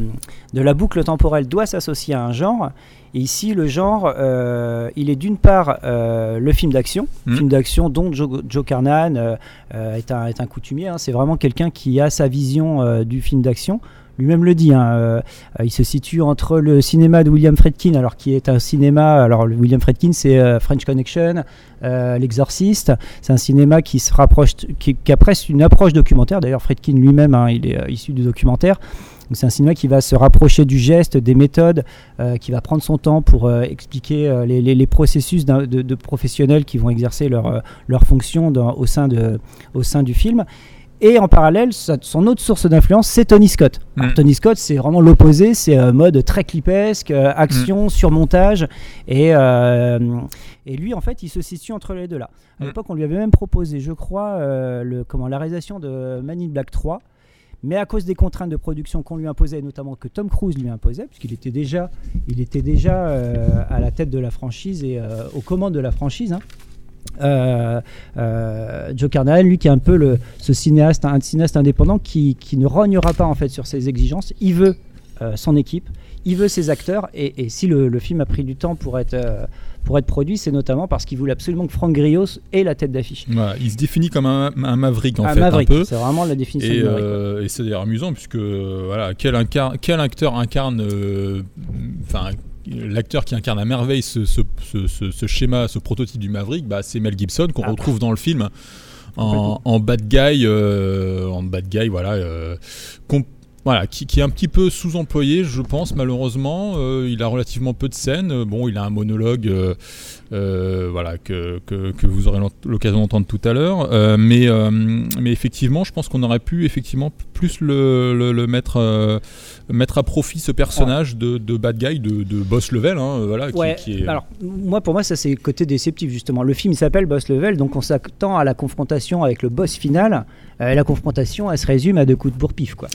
de la boucle temporelle doit s'associer à un genre, et ici le genre, euh, il est d'une part euh, le film d'action, Hmm. film d'action dont Joe, Joe Carnan euh, est, un, est un coutumier. hein. c'est vraiment quelqu'un qui a sa vision du film d'action. Lui-même le dit, hein, il se situe entre le cinéma de William Friedkin, alors qui est un cinéma, alors le William Friedkin c'est French Connection, L'Exorciste, c'est un cinéma qui se rapproche, qui, qui a presque une approche documentaire. D'ailleurs, Friedkin lui-même, hein, il est issu du documentaire. C'est un cinéma qui va se rapprocher du geste, des méthodes, euh, qui va prendre son temps pour euh, expliquer euh, les, les- les processus de, de professionnels qui vont exercer leur, leur fonction dans- au, sein de, au sein du film. Et en parallèle, son autre source d'influence, c'est Tony Scott. Alors, Mm. Tony Scott, c'est vraiment l'opposé, c'est un mode très clipesque, euh, action, surmontage. Et, euh, et lui, en fait, il se situe entre les deux là. À Mm. l'époque, on lui avait même proposé, je crois, le, comment, la réalisation de Man in Black 3. Mais à cause des contraintes de production qu'on lui imposait, notamment que Tom Cruise lui imposait, puisqu'il était déjà, il était déjà euh, à la tête de la franchise et euh, aux commandes de la franchise. hein. Euh, Joe Carnahan, lui qui est un peu le, ce cinéaste, un cinéaste indépendant qui, qui ne rognera pas en fait sur ses exigences. Il veut son équipe, il veut ses acteurs, et, si le, film a pris du temps pour être, pour être produit, c'est notamment parce qu'il voulait absolument que Frank Grillos ait la tête d'affiche. Voilà, il se définit comme un, un maverick en Un fait, maverick, un peu. c'est vraiment la définition Et, de maverick. euh, et c'est d'ailleurs amusant puisque voilà, quel, incar- quel acteur incarne, euh, enfin l'acteur qui incarne à merveille ce, ce- ce- ce- ce schéma, ce prototype du Maverick, bah, c'est Mel Gibson qu'on Ah. retrouve dans le film en, en bad guy, euh, en bad guy, voilà. euh, voilà, qui, qui est un petit peu sous-employé, je pense, malheureusement. Euh, il a relativement peu de scènes. Euh, Bon, il a un monologue, euh, voilà, que, que, que vous aurez l'occasion d'entendre tout à l'heure. Euh, mais, mais effectivement, je pense qu'on aurait pu effectivement plus le, le- le mettre, mettre à profit ce personnage de, de bad guy, de, de boss level, hein, voilà, qui- Ouais, qui, est. alors moi pour moi ça c'est le côté déceptif justement. Le film il s'appelle Boss Level donc on s'attend à la confrontation avec le boss final. Et la confrontation elle se résume à deux coups de bourre-pif quoi.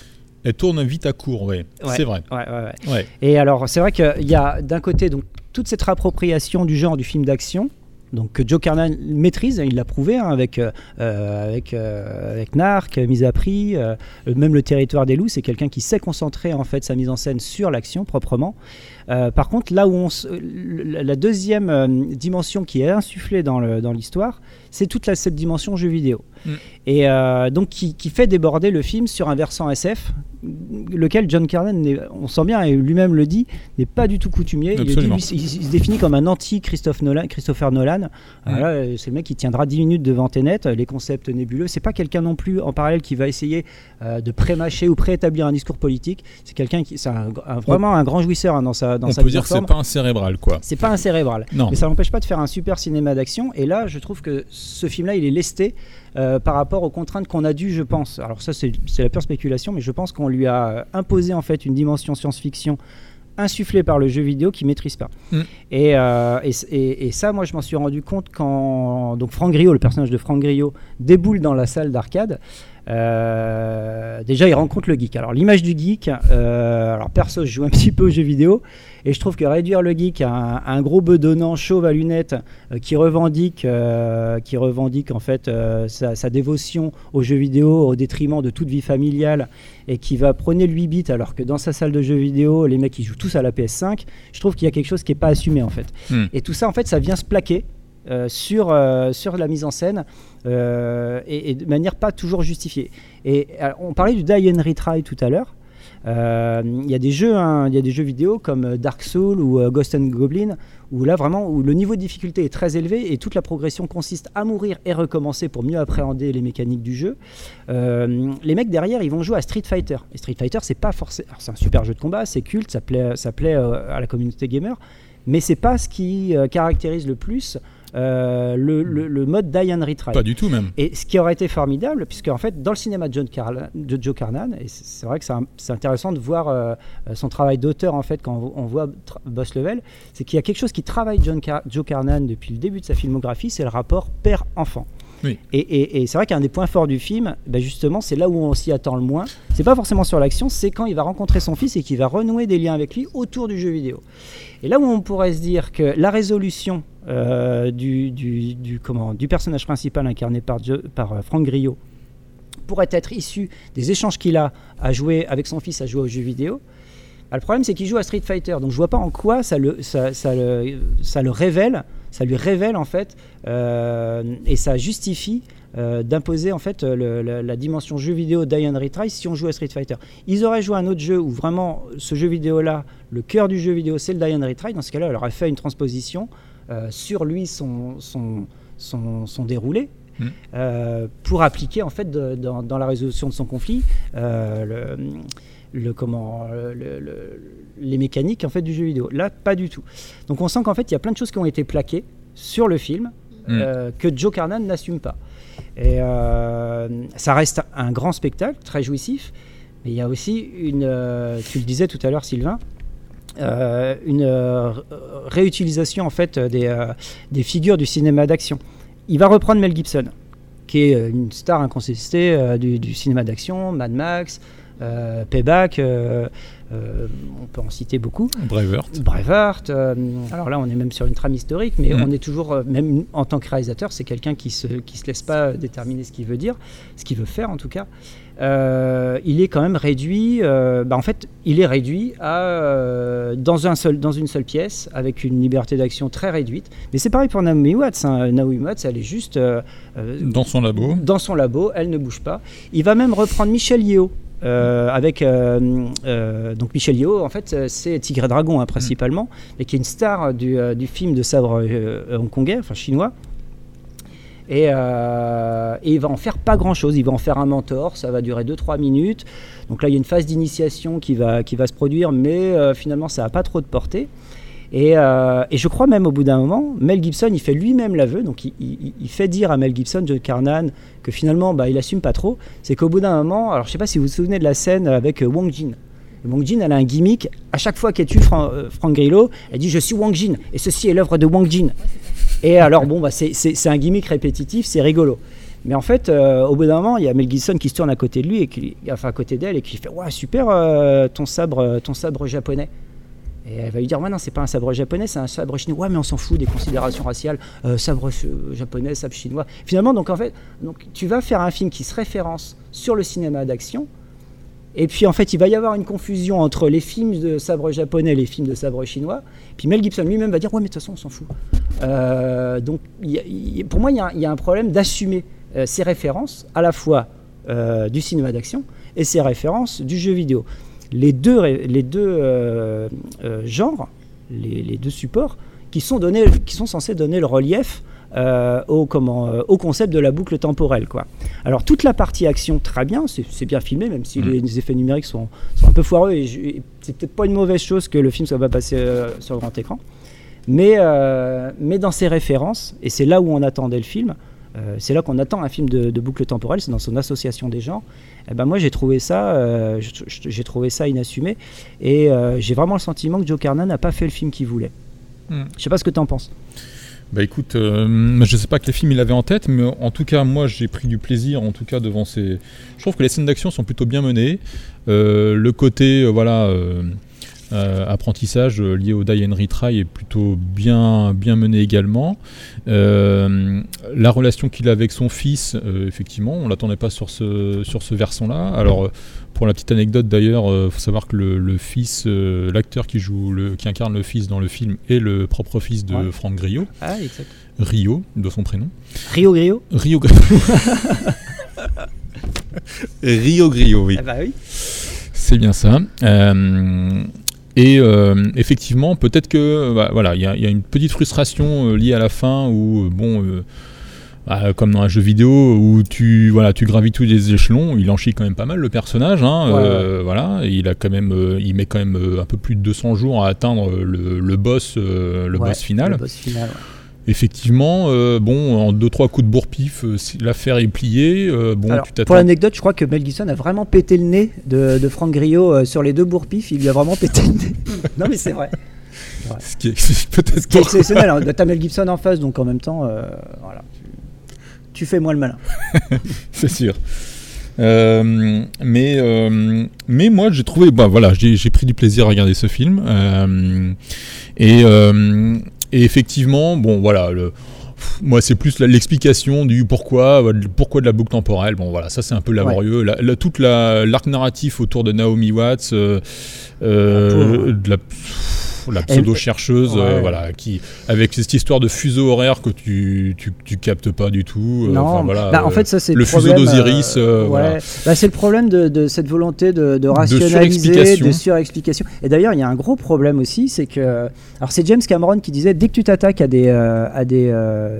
Elle tourne vite à court. Ouais, C'est vrai. Ouais. Et alors c'est vrai qu'il y a d'un côté donc toute cette réappropriation du genre du film d'action. Donc que Joe Carnan maîtrise, il l'a prouvé hein, avec, euh, euh, avec, euh, avec Narc, Mise à prix, euh, même le territoire des loups, c'est quelqu'un qui sait concentrer en fait sa mise en scène sur l'action proprement. Euh, par contre, là où on la deuxième euh, dimension qui est insufflée dans l'histoire, c'est toute la, cette dimension jeu vidéo. Mm. Et euh, donc qui, qui fait déborder le film sur un versant SF, lequel John Carnan, n'est- on sent bien, et lui-même le dit, n'est pas du tout coutumier. Il, dit, lui, se définit comme un anti-Christophe Nolan, Christopher Nolan. Euh, c'est le mec qui tiendra 10 minutes devant Tenet, les concepts nébuleux. C'est pas quelqu'un non plus en parallèle qui va essayer euh, de pré-mâcher ou préétablir un discours politique. C'est quelqu'un qui, c'est vraiment un grand jouisseur hein, dans sa dans On sa peut dire que c'est pas un cérébral, quoi. C'est pas un cérébral. Non. Mais ça n'empêche pas de faire un super cinéma d'action. Et là, je trouve que ce film-là, il est lesté euh, par rapport aux contraintes qu'on a dû, je pense. Alors ça, c'est la pure spéculation, mais je pense qu'on lui a euh, imposé en fait une dimension science-fiction insufflée par le jeu vidéo qu'il maîtrise pas. Mm. Et, euh, et, et- et ça, moi, je m'en suis rendu compte quand donc Franck Griot, le personnage de Franck Griot, déboule dans la salle d'arcade. Euh, déjà, il rencontre le geek. Alors, l'image du geek, euh, alors perso, je joue un petit peu aux jeux vidéo et je trouve que réduire le geek à un, à un gros bedonnant chauve à lunettes euh, qui revendique, qui revendique en fait sa, sa dévotion aux jeux vidéo au détriment de toute vie familiale et qui va prôner le 8 bits alors que dans sa salle de jeux vidéo, les mecs ils jouent tous à la PS5, je trouve qu'il y a quelque chose qui n'est pas assumé en fait. Hmm. Et tout ça, en fait, ça vient se plaquer euh, sur, euh, sur la mise en scène euh, et, de manière pas toujours justifiée. Et on parlait du Die and Retry tout à l'heure. Euh, Il y a des jeux, hein, y a des jeux vidéo comme euh, Dark Souls ou Ghost and Goblin où là vraiment où le niveau de difficulté est très élevé et toute la progression consiste à mourir et recommencer pour mieux appréhender les mécaniques du jeu. Les mecs derrière, ils vont jouer à Street Fighter. Et Street Fighter, c'est pas forcément, c'est un super jeu de combat, c'est culte, ça plaît, ça plaît à la communauté gamer, mais c'est pas ce qui caractérise le plus euh, le, le- le mode Die and Retry. Pas du tout même. Et ce qui aurait été formidable, puisque en fait, dans le cinéma de, John Carla- de Joe Carnan, et c'est vrai que c'est intéressant de voir euh, son travail d'auteur en fait quand on, voit Boss Level, c'est qu'il y a quelque chose qui travaille John Car- Joe Carnan depuis le début de sa filmographie, c'est le rapport père-enfant. Et, c'est vrai qu'un des points forts du film, ben justement, c'est là où on s'y attend le moins. C'est pas forcément sur l'action, c'est quand il va rencontrer son fils et qu'il va renouer des liens avec lui autour du jeu vidéo. Et là où on pourrait se dire que la résolution euh, du, comment, du personnage principal incarné par, par euh, Franck Grillo pourrait être issue des échanges qu'il a à jouer avec son fils à jouer aux jeux vidéo. bah, le problème, c'est qu'il joue à Street Fighter, donc je vois pas en quoi ça le, ça, ça le révèle, ça lui révèle en fait, euh, et ça justifie euh, d'imposer en fait le- la, la dimension jeu vidéo Die and Retry si on joue à Street Fighter. Ils auraient joué à un autre jeu où vraiment ce jeu vidéo là, le cœur du jeu vidéo c'est le Die and Retry. Dans ce cas-là, elle aurait fait une transposition euh, sur lui son, son, son, son déroulé. Mm. euh, pour appliquer en fait de- dans, dans la résolution de son conflit le, le comment le- le- le- les mécaniques en fait du jeu vidéo. Là, pas du tout. Donc on sent qu'en fait il y a plein de choses qui ont été plaquées sur le film Mm. euh, que Joe Carnan n'assume pas. Et euh, ça reste un grand spectacle, très jouissif, mais il y a aussi une, euh, tu le disais tout à l'heure Sylvain, une réutilisation en fait des, des figures du cinéma d'action. Il va reprendre Mel Gibson, qui est une star incontestée du, du cinéma d'action, Mad Max, euh, Payback, euh, euh, on peut en citer beaucoup. Braveheart. Braveheart. euh, alors là, on est même sur une trame historique, mais Mhm. on est toujours, même en tant que réalisateur, c'est quelqu'un qui se, qui se laisse pas déterminer ce qu'il veut dire, ce qu'il veut faire en tout cas. Euh, il est quand même réduit. euh, bah, en fait, il est réduit à euh, dans un seul, dans une seule pièce, avec une liberté d'action très réduite. Mais c'est pareil pour Naomi Watts. hein. Naomi Watts, elle est juste Dans son labo. dans son labo, elle ne bouge pas. Il va même reprendre Michel Yeo. Euh, avec euh, euh, donc Michel Yeo en fait c'est Tigre et Dragon hein, principalement mais qui est une star du, du film de sabre hongkongais enfin chinois. Et, euh, et il va en faire pas grand chose il va en faire un mentor ça va durer 2-3 minutes. Donc là il y a une phase d'initiation qui va, qui va se produire mais euh, finalement ça n'a pas trop de portée et, euh, et je crois même au bout d'un moment, Mel Gibson, il fait lui-même l'aveu, donc il, fait dire à Mel Gibson, Joe Carnan, que finalement, bah, il assume pas trop. C'est qu'au bout d'un moment, alors je sais pas si vous vous souvenez de la scène avec euh, Wang Jin. Wang Jin, elle a un gimmick. À chaque fois qu'elle tue Fran- euh, Frank Grillo, elle dit Je suis Wang Jin, et ceci est l'œuvre de Wang Jin. Et alors, bon, bah, c'est- un gimmick répétitif, c'est rigolo. Mais en fait, au bout d'un moment, il y a Mel Gibson qui se tourne à côté de lui, et qui, enfin à côté d'elle, et qui fait Ouais, super ton, sabre, ton sabre japonais. Elle va lui dire, ouais, non, c'est pas un sabre japonais, c'est un sabre chinois. Ouais, mais on s'en fout des considérations raciales. Euh, sabre euh, japonais, sabre chinois. Finalement, donc en fait, donc, tu vas faire un film qui se référence sur le cinéma d'action. Et puis en fait, il va y avoir une confusion entre les films de sabre japonais et les films de sabre chinois. Puis Mel Gibson lui-même va dire, ouais, mais de toute façon, on s'en fout. Euh, donc pour moi, il y, a un- problème d'assumer euh, ces références, à la fois du cinéma d'action et ces références du jeu vidéo les deux, les deux euh, euh, genres, les, les deux supports, qui sont, donnés, qui sont censés donner le relief euh, au, comment, euh, au concept de la boucle temporelle. Quoi. Alors toute la partie action, très bien, c'est bien filmé, même si Mm. les, les effets numériques sont, sont un peu foireux, et, c'est peut-être pas une mauvaise chose que le film soit pas passé euh, sur le grand écran. Mais, mais dans ses références, et c'est là où on attendait le film, euh, c'est là qu'on attend un film de, de boucle temporelle, c'est dans son association des genres. Eh ben moi j'ai trouvé ça, euh, j'ai trouvé ça inassumé, et euh, j'ai vraiment le sentiment que Joe Carnan n'a pas fait le film qu'il voulait. Hmm. Je sais pas ce que tu en penses. Bah écoute, euh, je sais pas quel film il avait en tête, mais en tout cas, moi j'ai pris du plaisir en tout cas devant ces. Je trouve que les scènes d'action sont plutôt bien menées. Euh, le côté, euh, voilà. Euh, apprentissage euh, lié au Die and Retry est plutôt bien, bien mené également. Euh, la relation qu'il a avec son fils, euh, effectivement, on l'attendait pas sur ce, sur ce versant-là. Alors, pour la petite anecdote d'ailleurs, il faut savoir que le, le fils, euh, l'acteur qui joue, le, qui incarne le fils dans le film est le propre fils de Ouais. Franck Griot. Ah, exact. Rio, de son prénom. Rio Grio Rio Grio. Rio Grio, oui. Ah bah oui. C'est bien ça. Euh, et euh, effectivement, peut-être que bah, voilà, il y, a- il y a une petite frustration euh, liée à la fin où euh, bon. bah, comme dans un jeu vidéo où tu voilà tu gravis tous les échelons, il en chie quand même pas mal le personnage. hein, Ouais, Voilà, il a quand même, il met quand même un peu plus de 200 jours à atteindre le, le boss, le Ouais, boss final. Le boss final, ouais. Effectivement, euh, bon, en deux trois coups de bourre-pif, euh, si l'affaire est pliée. euh, bon, Alors, tu t'attends. pour l'anecdote, je crois que Mel Gibson a vraiment pété le nez de, de Franck Griot sur les deux bourre-pif. Il lui a vraiment pété le nez. non, mais c'est vrai. Ce qui est peut-être qui exceptionnel. hein. T'as Mel Gibson en face, donc en même temps, voilà. Tu, tu fais moi le malin. c'est sûr. Euh, mais, euh, mais moi j'ai trouvé, bah voilà, j'ai pris du plaisir à regarder ce film. euh, et, et effectivement, bon voilà, le, moi c'est plus l'explication du pourquoi, euh, pourquoi de la boucle temporelle. Bon voilà, ça c'est un peu laborieux. La, la- toute la- l'arc narratif autour de Naomi Watts, euh, euh, de la, pff, la pseudo chercheuse, Ouais. euh, voilà, qui avec cette histoire de fuseau horaire que tu, tu, tu captes pas du tout. euh, non, voilà, bah, en euh, fait, ça c'est le fuseau d'Osiris. euh, ouais. voilà. Bah, c'est le problème de, de cette volonté de, de rationaliser, de surexplication. Et d'ailleurs, il y a un gros problème aussi, c'est que, alors c'est James Cameron qui disait, dès que tu t'attaques à des à des,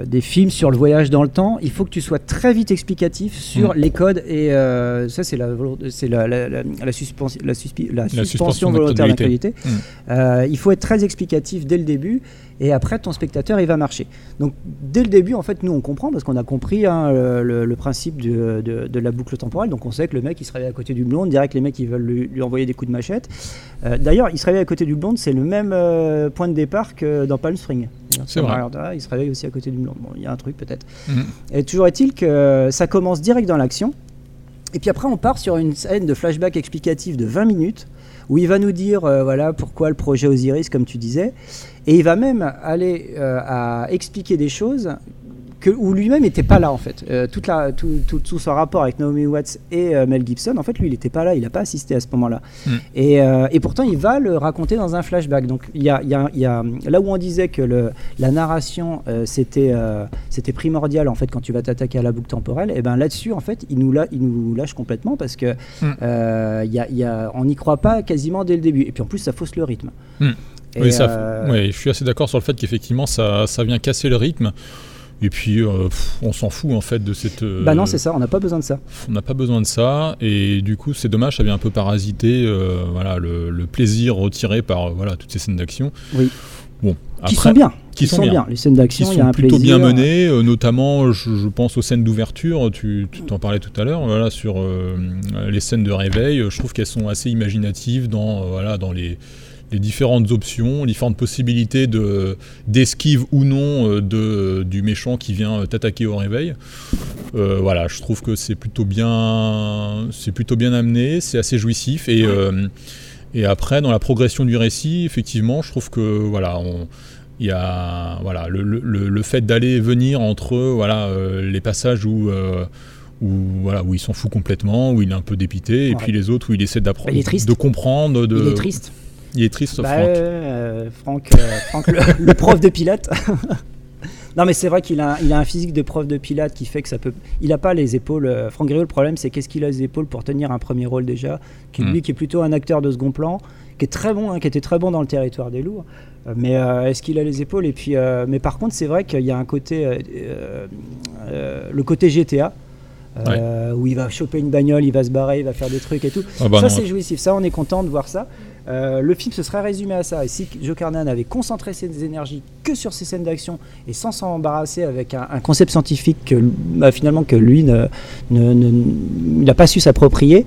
des films sur le voyage dans le temps, il faut que tu sois très vite explicatif sur Mm. les codes et euh, ça c'est la c'est la la, la, la suspension la, suspension volontaire d'incrédulité. Mm. Euh, il faut être très explicatif dès le début et après ton spectateur il va marcher. Donc dès le début en fait nous on comprend parce qu'on a compris hein, le, principe du- de, de la boucle temporelle donc on sait que le mec il se réveille à côté du blonde, direct les mecs ils veulent lui, lui envoyer des coups de machette. Euh, D'ailleurs il se réveille à côté du blonde c'est le même euh, point de départ que dans Palm Spring. C'est vrai. Alors, il se réveille aussi à côté du blonde. Bon il y a un truc peut-être. Mhm. Et toujours est-il que ça commence direct dans l'action. Et puis après, on part sur une scène de flashback explicatif de 20 minutes où il va nous dire euh, voilà pourquoi le projet Osiris, comme tu disais, et il va même aller euh, à expliquer des choses que, où lui-même n'était pas là en fait. Euh, toute la, tout, tout, tout son rapport avec Naomi Watts et euh, Mel Gibson, en fait, lui, il n'était pas là, il n'a pas assisté à ce moment-là. Mm. Et, euh, et pourtant, il va le raconter dans un flashback. Donc, il y a, il y a- il y a- là où on disait que le, la narration c'était c'était primordial en fait quand tu vas t'attaquer à la boucle temporelle, et ben là-dessus, en fait, il nous, la, il nous lâche complètement parce que Mm. il y a, il y a- on n'y croit pas quasiment dès le début. Et puis en plus, ça fausse le rythme. Mm. Et, Oui, ça, je suis assez d'accord sur le fait qu'effectivement ça, ça vient casser le rythme. Et puis euh, pff, on s'en fout en fait de cette. euh, Bah non, c'est ça, on n'a pas besoin de ça. On n'a pas besoin de ça et du coup c'est dommage, ça vient un peu parasiter euh, voilà, le, le plaisir retiré par voilà, toutes ces scènes d'action. Oui. Bon, Qui sont bien. Qui sont bien. Les scènes d'action, il y a sont un plutôt plaisir. bien menées, notamment je, je pense aux scènes d'ouverture, tu t'en parlais tout à l'heure, voilà, sur les scènes de réveil, je trouve qu'elles sont assez imaginatives dans, voilà, dans les, les différentes options, les différentes possibilités de d'esquive ou non euh, de, du méchant qui vient t'attaquer au réveil. Euh, voilà, je trouve que c'est plutôt bien, c'est plutôt bien amené, c'est assez jouissif et euh, et après dans la progression du récit, effectivement, je trouve que voilà, on, il y a voilà le, le- le- fait d'aller et venir entre voilà euh, les passages où euh, où voilà où il s'en fout complètement, où il est un peu dépité, et puis les autres où il essaie d'apprendre, Bah, de comprendre, de Il est triste. Il est triste, Bah, Franck. euh, Franck, euh, Franck, le, le prof de Pilate. non, mais c'est vrai qu'il a, il a un physique de prof de Pilate qui fait que ça peut. Il n'a pas les épaules. euh, Franck Grillo, le problème, c'est qu'est-ce qu'il a les épaules pour tenir un premier rôle déjà qui, Mm. Lui, qui est plutôt un acteur de second plan, qui est très bon, hein, qui était très bon dans le territoire des loups. Euh, Mais euh, est-ce qu'il a les épaules? Et puis, euh, mais par contre, c'est vrai qu'il y a un côté, euh, le côté GTA. où il va choper une bagnole, il va se barrer, il va faire des trucs et tout. Ah bah ça c'est jouissif, ça on est content de voir ça. Euh, le film se serait résumé à ça. Et si Joe Carnan avait concentré ses énergies que sur ses scènes d'action et sans s'embarrasser avec un, un concept scientifique que, bah, finalement que lui ne, ne- ne- il n'a pas su s'approprier,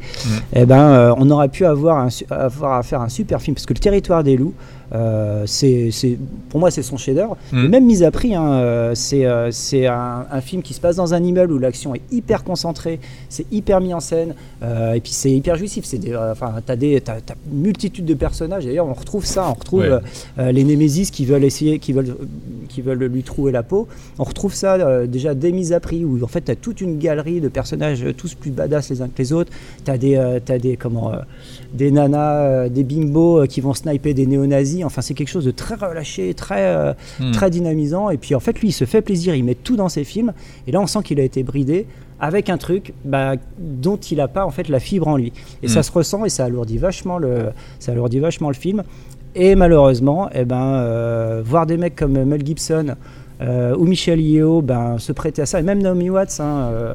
eh ben, euh, on aurait pu avoir, un, su- avoir à faire un super film. Parce que le territoire des loups, euh, c'est, pour moi, c'est son chef-d'œuvre. Et Même mis à prix, hein, euh, c'est, euh, c'est un, un film qui se passe dans un immeuble où l'action est hyper concentrée, c'est hyper mis en scène, euh, et puis c'est hyper jouissif. C'est enfin, t'as des, t'as, t'as une multitude de personnages. D'ailleurs, on retrouve ça, on retrouve Ouais. les Némésis qui veulent essayer, qui veulent, qui veulent lui trouver la peau. On retrouve ça déjà dès mise à prix, où en fait, t'as toute une galerie de personnages tous plus badass les uns que les autres. T'as des, t'as des, comment, des nanas, euh, des bimbos euh, qui vont sniper des néo-nazis. Enfin, c'est quelque chose de très relâché, très, euh, Hmm. très dynamisant. Et puis, en fait, lui, il se fait plaisir, il met tout dans ses films. Et là, on sent qu'il a été bridé avec un truc bah, dont il n'a pas en fait la fibre en lui. Et Hmm. ça se ressent et ça alourdit vachement le, ça alourdit vachement le film. Et malheureusement, eh ben, euh, voir des mecs comme Mel Gibson euh, ou Michel Yeo ben, se prêter à ça, et même Naomi Watts, hein, euh,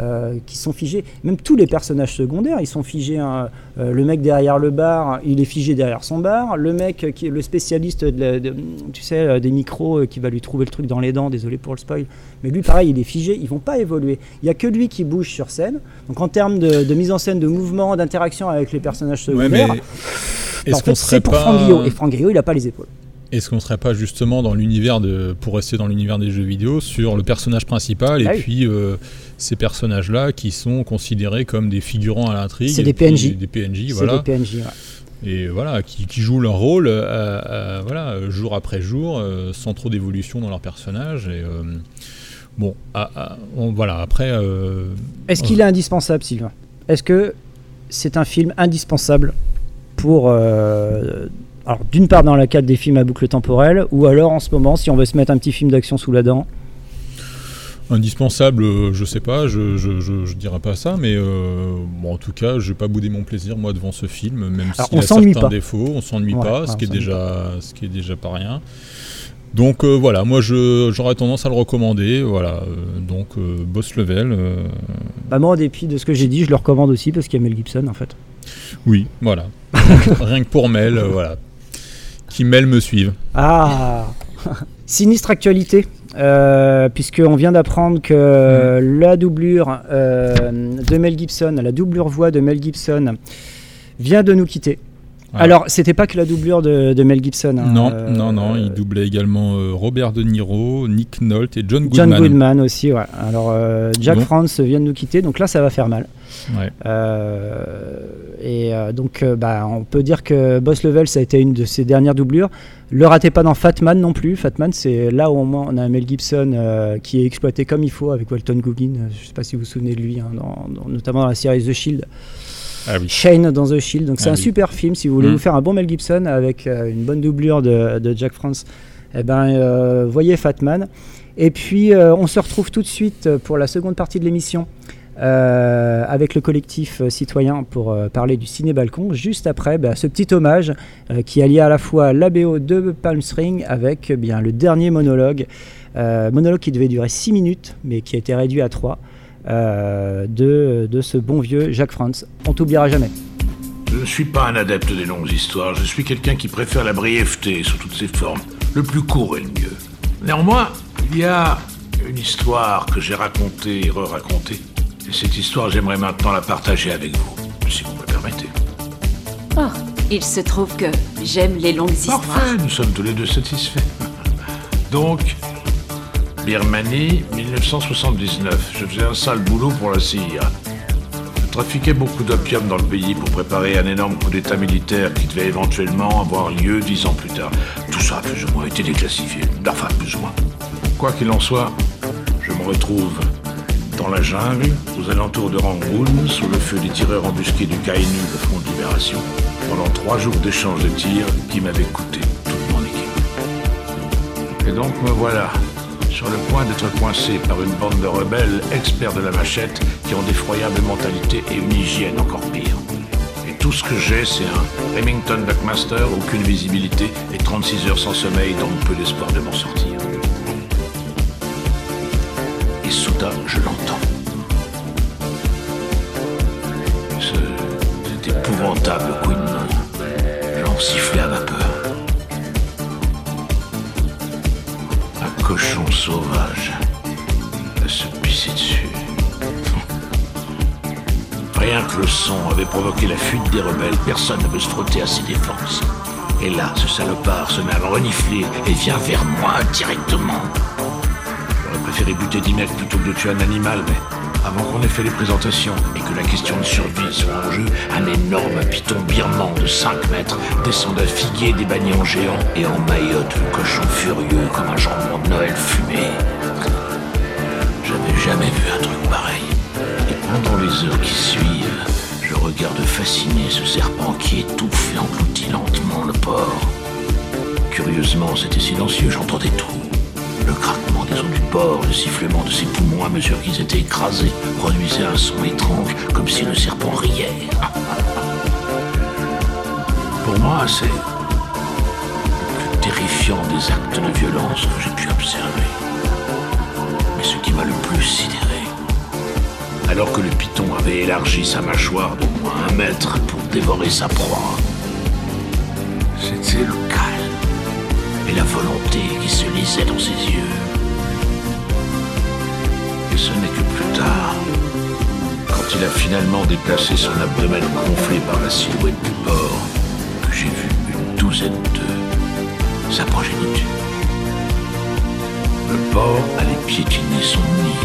euh, qui sont figés, même tous les personnages secondaires, ils sont figés. hein. Le mec derrière le bar, il est figé derrière son bar. Le mec qui est le spécialiste de la- de- tu sais, des micros qui va lui trouver le truc dans les dents, désolé pour le spoil, mais lui pareil, il est figé, ils vont pas évoluer. Il y a que lui qui bouge sur scène. Donc en termes de, de mise en scène, de mouvement, d'interaction avec les personnages Ouais, secondaires, mais bah, est-ce qu'on serait c'est pour Franck Grillo. Et Franck Grillo, il a pas les épaules. Est-ce qu'on serait pas justement dans l'univers de, pour rester dans l'univers des jeux vidéo, sur le personnage principal Ah et oui. puis euh, ces personnages-là qui sont considérés comme des figurants à l'intrigue C'est des PNJ. des PNJ, C'est voilà, des PNJ, ouais. et voilà, qui, qui jouent leur rôle, euh, euh, voilà, jour après jour, sans trop d'évolution dans leur personnage. Et bon, ah, ah, on- voilà, après. euh, Est-ce qu'il est indispensable, Sylvain? Est-ce que c'est un film indispensable pour. euh, alors, d'une part, dans la cadre des films à boucle temporelle, ou alors en ce moment, si on veut se mettre un petit film d'action sous la dent Indispensable, euh, je sais pas, je, je, je, je dirais pas ça, mais euh, bon, en tout cas, je vais pas bouder mon plaisir moi devant ce film, même s'il on a certains pas. défauts, on s'ennuie Ouais, pas, ouais, ce, qui est déjà, ce qui est déjà pas rien. Donc euh, voilà, moi je, j'aurais tendance à le recommander, voilà, euh, donc Boss Level, Bah, moi, en dépit de ce que j'ai dit, je le recommande aussi parce qu'il y a Mel Gibson en fait. oui, voilà, rien que pour Mel, voilà, qui me suive. Ah Sinistre actualité, euh, puisqu'on vient d'apprendre que la doublure euh, de Mel Gibson, la doublure voix de Mel Gibson, vient de nous quitter. Alors, c'était pas que la doublure de, de Mel Gibson. hein, non, euh, non, non, il doublait également euh, Robert De Niro, Nick Nolte et John Goodman. John Goodman aussi, ouais. Alors, Jack Bon. France vient de nous quitter, donc là, ça va faire mal. Ouais. Euh, et euh, donc, euh, bah, on peut dire que Boss Level, ça a été une de ses dernières doublures. Le ratez pas dans Fatman non plus. Fatman, c'est là où au moins on a un Mel Gibson qui est exploité comme il faut avec Walton Goggin. Je sais pas si vous vous souvenez de lui, hein, dans- dans- notamment dans la série The Shield. Ah oui. Shane dans The Shield. Donc c'est Ah un oui. super film. Si vous voulez Mm. vous faire un bon Mel Gibson avec euh, une bonne doublure de, de Jack France, eh ben, euh, voyez Fatman. Et puis euh, on se retrouve tout de suite pour la seconde partie de l'émission. Euh, avec le collectif euh, citoyen pour euh, parler du ciné balcon juste après bah, ce petit hommage qui allie à la fois l'ABO de Palm Spring avec bien le dernier monologue monologue qui devait durer 6 minutes mais qui a été réduit à 3 de, de ce bon vieux Jacques Franz on t'oubliera jamais Je ne suis pas un adepte des longues histoires, je suis quelqu'un qui préfère la brièveté sous toutes ses formes. Le plus court est le mieux. Néanmoins, il y a une histoire que j'ai racontée et re-racontée. Et cette histoire, j'aimerais maintenant la partager avec vous, si vous me permettez. Oh, il se trouve que j'aime les longues histoires. Parfait, nous sommes tous les deux satisfaits. Donc, Birmanie, 1979. Je faisais un sale boulot pour la CIA. Je trafiquais beaucoup d'opium dans le pays pour préparer un énorme coup d'état militaire qui devait éventuellement avoir lieu dix ans plus tard. Tout ça a plus ou moins été déclassifié. Enfin, plus ou moins. Quoi qu'il en soit, je me retrouve dans la jungle, aux alentours de Rangoon, sous le feu des tireurs embusqués du KNU, le Front de Libération, pendant trois jours d'échange de tirs qui m'avaient coûté toute mon équipe. Et donc me voilà, sur le point d'être coincé par une bande de rebelles experts de la machette qui ont d'effroyables mentalités et une hygiène encore pire. Et tout ce que j'ai, c'est un Remington Buckmaster, aucune visibilité et 36 heures sans sommeil, donc peu d'espoir de m'en sortir. Couinement. serpent sifflait à vapeur. Un cochon sauvage se pisser dessus. Rien que le son avait provoqué la fuite des rebelles, personne ne veut se frotter à ses défenses. Et là, ce salopard se met à renifler et vient vers moi directement. J'aurais préféré buter 10 mecs plutôt que de tuer un animal, mais avant qu'on ait fait les présentations et que la question de survie soit en jeu, un énorme python birman de 5 mètres descend d'un figuier des bagnons géants et emmaillote le cochon furieux comme un jambon de Noël fumé. J'avais jamais vu un truc pareil. Et pendant les heures qui suivent, je regarde fasciné ce serpent qui étouffe et engloutit lentement le porc. Curieusement, c'était silencieux, j'entendais tout. Le craquement des os du porc, le sifflement de ses poumons à mesure qu'ils étaient écrasés, produisait un son étrange, comme si le serpent riait. Pour moi, c'est le plus terrifiant des actes de violence que j'ai pu observer. Mais ce qui m'a le plus sidéré, alors que le python avait élargi sa mâchoire d'au moins un mètre pour dévorer sa proie, c'était le et la volonté qui se lisait dans ses yeux. Et ce n'est que plus tard, quand il a finalement déplacé son abdomen gonflé par la silhouette du porc, que j'ai vu une douzaine d'eux, sa progéniture. Le porc allait piétiner son nid.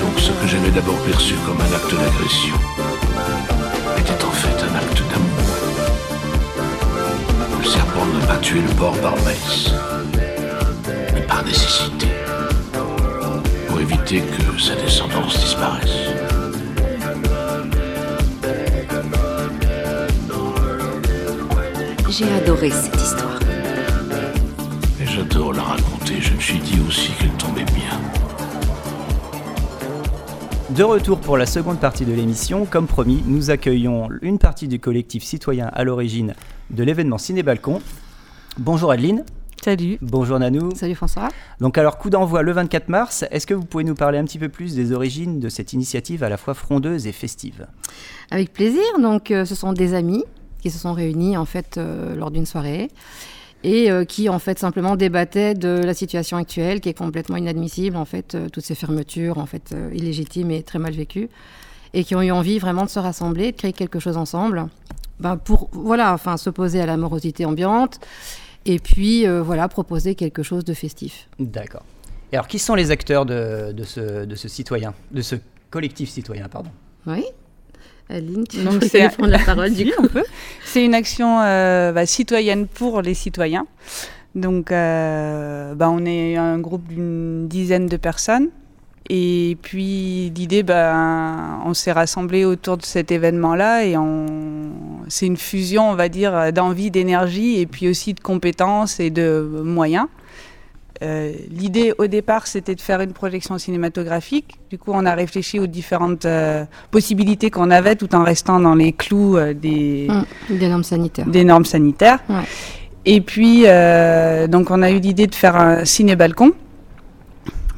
Donc ce que j'avais d'abord perçu comme un acte d'agression était en fait un acte d'amour. Le serpent n'a pas tué le porc par messe, mais par nécessité, pour éviter que sa descendance disparaisse. J'ai adoré cette histoire. Et j'adore la raconter, je me suis dit aussi qu'elle tombait bien. De retour pour la seconde partie de l'émission, comme promis, nous accueillons une partie du collectif citoyen à l'origine de l'événement Ciné Balcon. Bonjour Adeline. Salut. Bonjour Nanou. Salut François. Donc alors coup d'envoi le 24 mars, est-ce que vous pouvez nous parler un petit peu plus des origines de cette initiative à la fois frondeuse et festive? Avec plaisir. Donc euh, ce sont des amis qui se sont réunis en fait euh, lors d'une soirée et euh, qui en fait simplement débattaient de la situation actuelle qui est complètement inadmissible en fait euh, toutes ces fermetures en fait euh, illégitimes et très mal vécues et qui ont eu envie vraiment de se rassembler de créer quelque chose ensemble ben, pour voilà enfin s'opposer à la morosité ambiante et puis euh, voilà proposer quelque chose de festif D'accord. Et alors qui sont les acteurs de, de ce, de ce citoyen, de ce collectif citoyen, pardon? Oui Aline, tu Donc c'est prendre la parole du Si, coup on peut. C'est une action euh, bah, citoyenne pour les citoyens. Donc, euh, bah, on est un groupe d'une dizaine de personnes. Et puis l'idée, bah, on s'est rassemblés autour de cet événement-là et on... c'est une fusion, on va dire, d'envie, d'énergie et puis aussi de compétences et de moyens. Euh, L'idée au départ, c'était de faire une projection cinématographique. Du coup, on a réfléchi aux différentes euh, possibilités qu'on avait tout en restant dans les clous euh, des, Mmh, des normes sanitaires. des normes sanitaires. Ouais. Et puis, donc, on a eu l'idée de faire un ciné-balcon.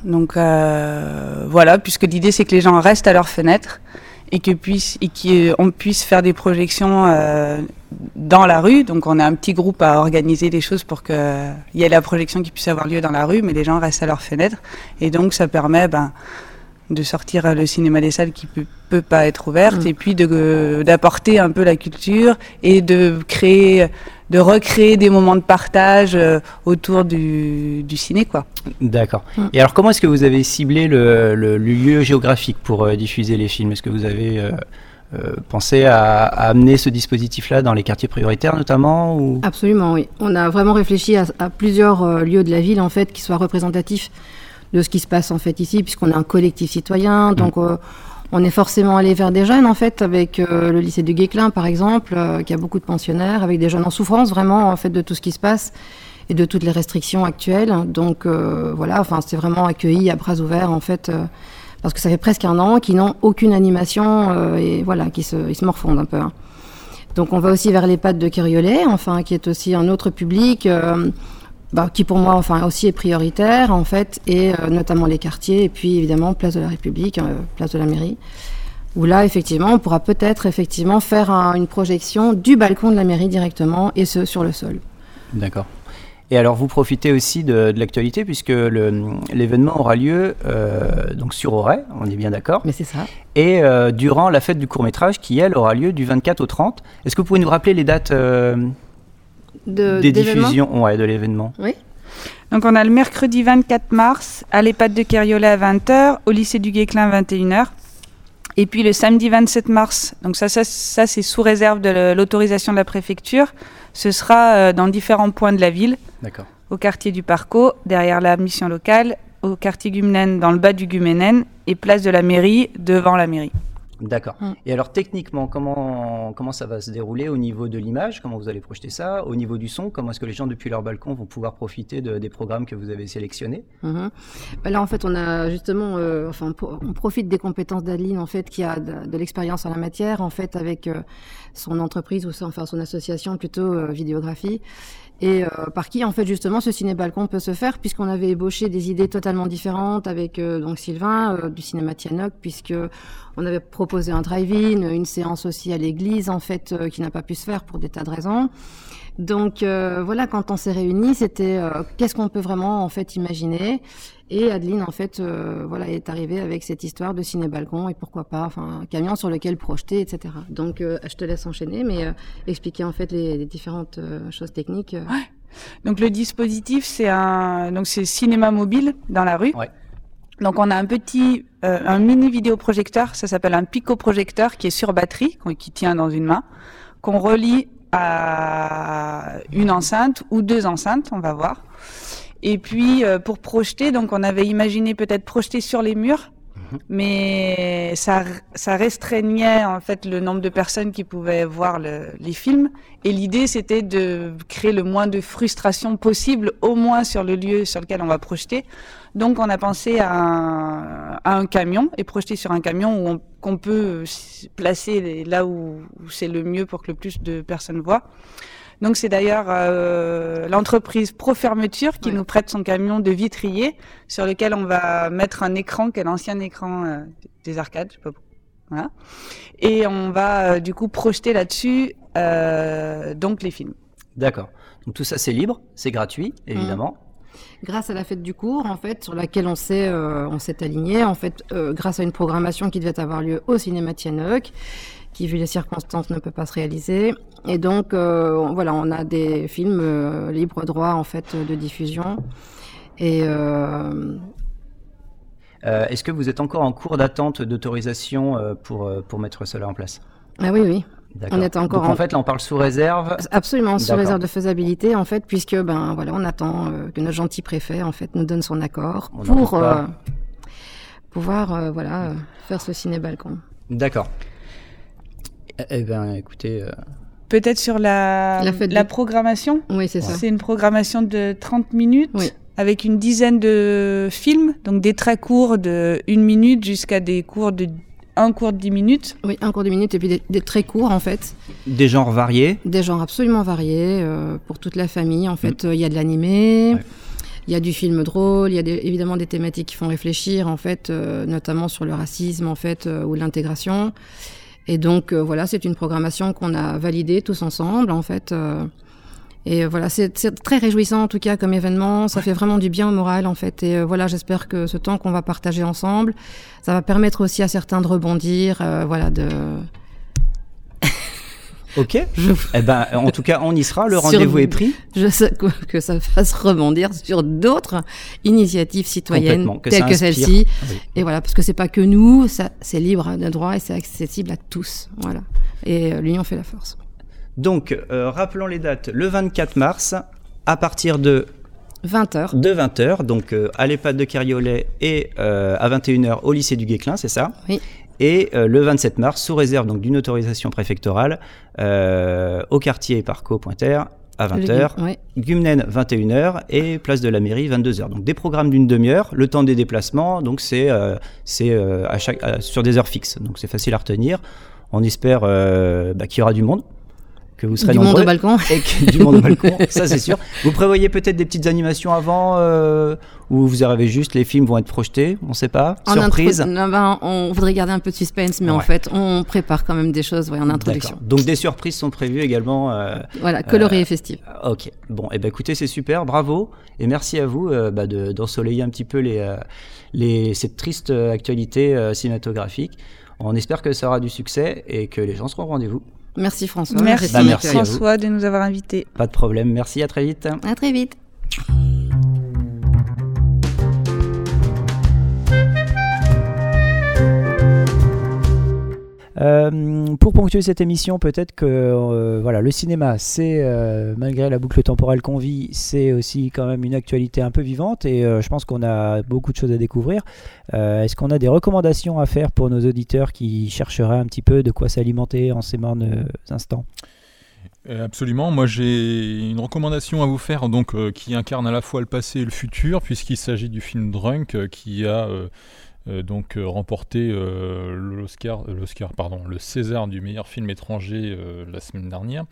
Donc, euh, voilà, puisque l'idée, c'est que les gens restent à leur fenêtre et que puisse, et qu'on puisse faire des projections euh, dans la rue. Donc, on a un petit groupe à organiser les choses pour qu'il y ait la projection qui puisse avoir lieu dans la rue, mais les gens restent à leur fenêtre. Et donc, ça permet ben, de sortir le cinéma des salles qui peut, peut pas être ouverte Mm. et puis de- d'apporter un peu la culture et de créer, de recréer des moments de partage euh, autour du, du ciné, quoi. D'accord. Mm. Et alors comment est-ce que vous avez ciblé le, le- le lieu géographique pour euh, diffuser les films? Est-ce que vous avez euh, euh, pensé à, à amener ce dispositif-là dans les quartiers prioritaires notamment ou... Absolument, oui. On a vraiment réfléchi à, à plusieurs euh, lieux de la ville en fait qui soient représentatifs de ce qui se passe en fait ici, puisqu'on est un collectif citoyen. Donc, euh, on est forcément allé vers des jeunes en fait, avec euh, le lycée de Guéclin par exemple, euh, qui a beaucoup de pensionnaires, avec des jeunes en souffrance vraiment en fait de tout ce qui se passe et de toutes les restrictions actuelles. Donc euh, voilà, enfin c'est vraiment accueilli à bras ouverts en fait. parce que ça fait presque un an qu'ils n'ont aucune animation et voilà, qui se, ils se morfondent un peu. hein. Donc on va aussi vers les pattes de Keriolet, enfin qui est aussi un autre public bah, qui pour moi enfin aussi est prioritaire en fait et euh, notamment les quartiers et puis évidemment place de la République, euh, place de la mairie. où là, effectivement, on pourra peut-être effectivement faire un- une projection du balcon de la mairie directement et ce sur le sol. D'accord. Et alors, vous profitez aussi de, de l'actualité puisque l'événement aura lieu euh, donc sur Auray, on est bien d'accord. Mais c'est ça. Et euh, durant la fête du court métrage qui, elle, aura lieu du 24 au 30. Est-ce que vous pouvez nous rappeler les dates euh, De, des diffusions ouais, de l'événement Oui. Donc on a le mercredi 24 mars à l'EHPAD de Keriolet à 20h, au lycée du Guesclin 21h. Et puis le samedi 27 mars, donc ça, ça, ça c'est sous réserve de l'autorisation de la préfecture, ce sera euh, dans différents points de la ville, D'accord. au quartier du Parco, derrière la mission locale, au quartier Gumenen, dans le bas du Gumenen, et place de la mairie, devant la mairie. D'accord. Mm. Et alors techniquement, comment, comment ça va se dérouler au niveau de l'image? Comment vous allez projeter ça? Au niveau du son, comment est-ce que les gens depuis leur balcon vont pouvoir profiter de- des programmes que vous avez sélectionnés? Mhm. Bah Là, en fait, on a justement, euh, enfin, on pro- on profite des compétences d'Adeline, en fait, qui a de, de l'expérience en la matière, en fait, avec euh, son entreprise ou son, enfin, son association plutôt euh, vidéographie, et euh, par qui, en fait, justement, ce ciné-balcon peut se faire, puisqu'on avait ébauché des idées totalement différentes avec euh, donc Sylvain euh, du cinéma Tianoc, puisque on avait proposé un drive-in, une séance aussi à l'église, en fait, euh, qui n'a pas pu se faire pour des tas de raisons. Donc euh, voilà, quand on s'est réunis, c'était euh, qu'est-ce qu'on peut vraiment en fait imaginer? Et Adeline en fait euh, voilà est arrivée avec cette histoire de ciné balcon et pourquoi pas, enfin un camion sur lequel projeter, etc. Donc euh, je te laisse enchaîner, mais euh, expliquer en fait les, les différentes euh, choses techniques. euh. Donc le dispositif, c'est un donc c'est cinéma mobile dans la rue. Ouais. Donc on a un petit, euh, un mini vidéoprojecteur, ça s'appelle un pico-projecteur qui est sur batterie, qu'on- qui tient dans une main, qu'on relie à une enceinte ou deux enceintes, on va voir. Et puis euh, pour projeter, donc on avait imaginé peut-être projeter sur les murs, mais ça, ça restreignait en fait le nombre de personnes qui pouvaient voir le- les films. Et l'idée, c'était de créer le moins de frustration possible, au moins sur le lieu sur lequel on va projeter. Donc, on a pensé à un, à un camion et projeter sur un camion qu'on peut placer là où, où c'est le mieux pour que le plus de personnes voient. Donc c'est d'ailleurs euh, l'entreprise Pro Fermeture qui nous prête son camion de vitrier sur lequel on va mettre un écran qui est l'ancien écran euh, des arcades, je sais pas. Voilà. Et on va euh, du coup projeter là-dessus euh, donc les films. D'accord. Donc tout ça c'est libre, c'est gratuit, évidemment. Grâce à la fête du cours, en fait, sur laquelle on s'est euh, on s'est aligné, en fait, euh, grâce à une programmation qui devait avoir lieu au cinéma Tianoc, qui vu les circonstances ne peut pas se réaliser. Et donc, euh, voilà, on a des films euh, libre droit en fait de diffusion. Et euh, Est-ce que vous êtes encore en cours d'attente d'autorisation pour, pour mettre cela en place? Ah oui, oui. On est encore Donc en en- fait là on parle sous réserve. Absolument, sous réserve de faisabilité, en fait, puisque ben voilà, on attend que notre gentil préfet en fait nous donne son accord On pour pouvoir voilà faire ce ciné balcon. D'accord. Eh- Eh bien écoutez, euh, Peut-être sur la, La programmation. Oui, c'est ça. C'est une programmation de 30 minutes Oui. avec une dizaine de films, donc des très courts de une minute jusqu'à des cours de un cours de 10 minutes. Oui, un cours de minutes et puis des, des très courts en fait, des genres variés. des genres absolument variés euh, pour toute la famille. En fait, euh, il y a de l'animé. Ouais. Il y a du film drôle, il y a des- évidemment des thématiques qui font réfléchir, en fait, euh, notamment sur le racisme, en fait, euh, ou l'intégration. Et donc, euh, voilà, c'est une programmation qu'on a validée tous ensemble, en fait. euh, et voilà, c'est c'est très réjouissant, en tout cas, comme événement. Ça fait vraiment du bien au moral, en fait. Et euh, voilà, j'espère que ce temps qu'on va partager ensemble, ça va permettre aussi à certains de rebondir, euh, voilà, de... Ok. Eh ben en tout cas on y sera. Le rendez-vous est pris. Je sais que, ça fasse rebondir sur d'autres initiatives citoyennes que telles que celle-ci. Oui. Et voilà, parce que c'est pas que nous, ça, c'est libre de droit et c'est accessible à tous. Voilà. Et euh, l'union fait la force. Donc euh, rappelons les dates. Le 24 mars à partir de 20h. de 20h, donc euh, à l'EHPAD de Cariolet et euh, à 21h au lycée du Guesclin, c'est ça? Oui. Et euh, le 27 mars, sous réserve donc d'une autorisation préfectorale, euh, au quartier Parco Pointerre à 20h, Oui. Gumnen 21h et place de la mairie 22h. Donc des programmes d'une demi-heure, le temps des déplacements, donc c'est euh, à chaque sur des heures fixes, donc c'est facile à retenir. On espère bah, qu'il y aura du monde. Que vous serez Du monde nombreux au balcon. et que- du monde au balcon, ça c'est sûr. Vous prévoyez peut-être des petites animations avant euh, ou vous arrivez juste, les films vont être projetés, on sait pas, En surprise. non, ben, on voudrait garder un peu de suspense, mais en fait, on prépare quand même des choses ouais, en introduction. Donc des surprises sont prévues également. euh, Voilà, colorées euh, et festives. Ok. Bon, et ben écoutez, c'est super, bravo et merci à vous euh, bah, de- d'ensoleiller un petit peu les, euh, les cette triste euh, actualité euh, cinématographique. On espère que ça aura du succès et que les gens seront au rendez-vous. Merci François. Merci, Bah, merci. François de nous avoir invités. Pas de problème. Merci, à très vite. À très vite. Euh, pour ponctuer cette émission, peut-être que euh, voilà, le cinéma, c'est euh, malgré la boucle temporelle qu'on vit, c'est aussi quand même une actualité un peu vivante et je pense qu'on a beaucoup de choses à découvrir. Est-ce qu'on a des recommandations à faire pour nos auditeurs qui chercheraient un petit peu de quoi s'alimenter en ces mornes instants? Absolument. Moi, j'ai une recommandation à vous faire, donc qui incarne à la fois le passé et le futur, puisqu'il s'agit du film Drunk, qui a donc euh, remporté euh, l'Oscar, euh, l'Oscar, pardon, le César du meilleur film étranger euh, la semaine dernière.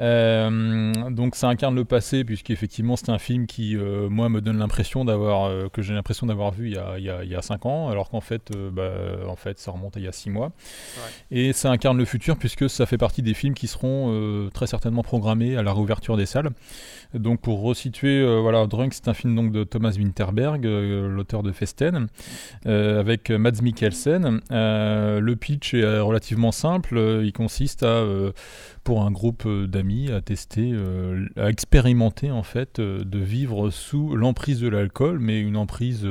Euh, donc, ça incarne le passé, puisqu'effectivement, c'est un film qui, euh, moi, me donne l'impression d'avoir, euh, que j'ai l'impression d'avoir vu il y a, il y a, il y a cinq ans, alors qu'en fait, euh, bah, en fait, ça remonte à il y a six mois. Et ça incarne le futur puisque ça fait partie des films qui seront euh, très certainement programmés à la réouverture des salles. Donc pour resituer, euh, voilà, Drunk c'est un film donc de Thomas Winterberg, euh, l'auteur de Festen, euh, avec Mads Mikkelsen. Le pitch est relativement simple, il consiste à pour un groupe d'amis à tester, à expérimenter en fait de vivre sous l'emprise de l'alcool, mais une emprise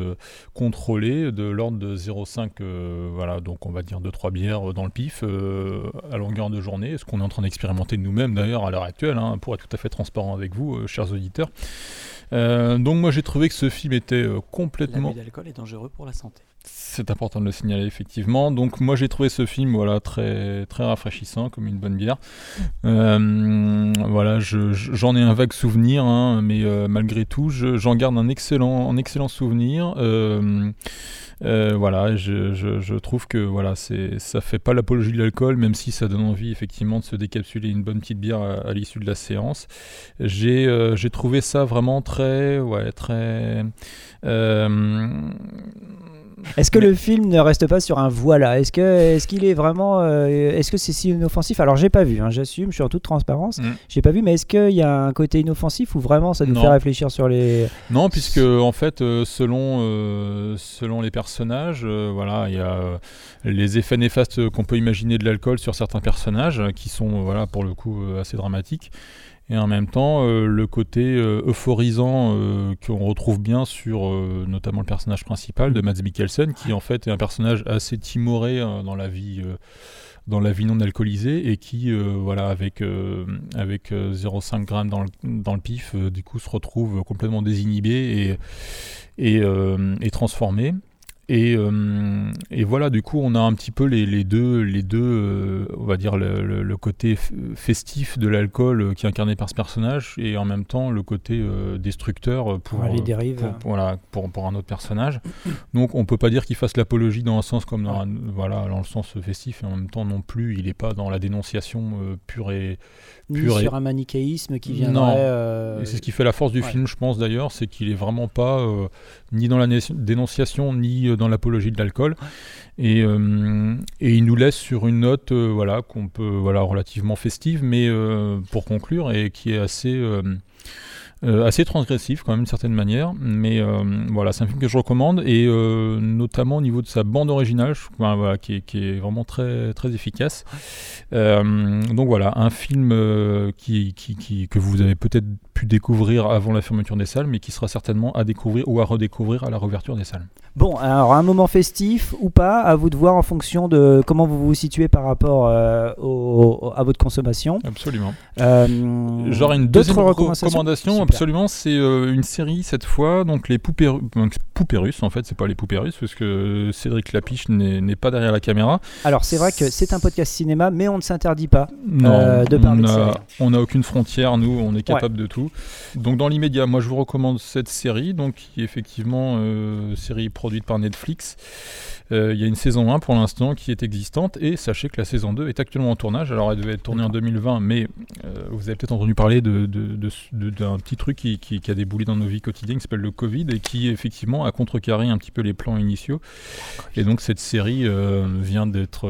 contrôlée de l'ordre de 0,5, euh, voilà, donc on va dire 2-3 bières dans le pif à longueur de journée, ce qu'on est en train d'expérimenter nous-mêmes d'ailleurs à l'heure actuelle, hein, pour être tout à fait transparent avec vous, chers auditeurs. Euh, donc moi j'ai trouvé que ce film était euh, complètement... L'abus d'alcool est dangereux pour la santé. C'est important de le signaler effectivement. Donc moi j'ai trouvé ce film voilà très très rafraîchissant comme une bonne bière. Euh, voilà, je- je- j'en ai un vague souvenir, hein, mais euh, malgré tout je- j'en garde un excellent un excellent souvenir. Euh, voilà, je, trouve que voilà, ça fait pas l'apologie de l'alcool, même si ça donne envie effectivement de se décapsuler une bonne petite bière à, à l'issue de la séance. J'ai j'ai trouvé ça vraiment très ouais très euh, Est-ce que le film ne reste pas sur un voilà? Est-ce que est-ce qu'il est vraiment euh, est-ce que c'est si inoffensif? Alors j'ai pas vu, hein, j'assume, je suis en toute transparence. Mm. J'ai pas vu, mais est-ce qu'il y a un côté inoffensif ou vraiment ça nous Non. fait réfléchir sur les Non, puisque en fait, euh, selon, euh, selon les personnages, euh, voilà, il y a les effets néfastes qu'on peut imaginer de l'alcool sur certains personnages, qui sont, voilà, pour le coup, assez dramatiques. Et en même temps, euh, le côté euh, euphorisant euh, qu'on retrouve bien sur notamment le personnage principal de Mads Mikkelsen, qui en fait est un personnage assez timoré euh, dans la vie. dans la vie non alcoolisée et qui, voilà, avec, avec euh, 0,5 grammes dans le, dans le pif, du coup, se retrouve complètement désinhibé et, et, et transformé. Et, euh, et voilà, du coup, on a un petit peu les, les deux, les deux euh, on va dire, le, le- le côté festif de l'alcool euh, qui est incarné par ce personnage, et en même temps le côté destructeur pour, Ouais, les dérives. pour- pour- voilà, pour, pour un autre personnage. Donc on peut pas dire qu'il fasse l'apologie dans un sens comme dans, un- voilà, dans le sens festif, et en même temps non plus, il n'est pas dans la dénonciation pure et ni pure et- sur un manichéisme qui viendrait non. Et c'est ce qui fait la force du ouais. film, je pense d'ailleurs, c'est qu'il est vraiment pas ni dans la dénonciation ni euh, dans l'apologie de l'alcool. Et, euh, et il nous laisse sur une note, euh, voilà, qu'on peut, voilà, relativement festive, mais pour conclure et qui est assez. Euh, assez transgressif quand même d'une certaine manière mais euh, voilà c'est un film que je recommande et euh, notamment au niveau de sa bande originale je- enfin, voilà, qui, est, qui est vraiment très très efficace donc voilà, un film qui, qui- qui- que vous avez peut-être pu découvrir avant la fermeture des salles, mais qui sera certainement à découvrir ou à redécouvrir à la réouverture des salles. Bon, alors un moment festif ou pas, à vous de voir en fonction de comment vous vous situez par rapport euh, au- au- à votre consommation. Absolument. Euh, J'aurais une deuxième recommandation, Super. absolument, c'est euh, une série cette fois, donc les poupées, ru- donc, poupées russes en fait, c'est pas les poupées russes, parce que Cédric Lapiche n'est pas derrière la caméra. Alors c'est vrai que c'est un podcast cinéma, mais on ne s'interdit pas Non, euh, de on parler de a- série. On n'a aucune frontière, nous, on est capable de tout. Donc dans l'immédiat, moi je vous recommande cette série, donc qui est effectivement euh, série produite par Netflix. Euh, Il y a une saison 1 pour l'instant qui est existante et sachez que la saison 2 est actuellement en tournage. Alors elle devait être tournée en 2020, mais euh, vous avez peut-être entendu parler de- de- de- de- d'un petit truc qui, qui- qui a déboulé dans nos vies quotidiennes qui s'appelle le Covid et qui effectivement a contrecarré un petit peu les plans initiaux. Et donc cette série euh, vient d'être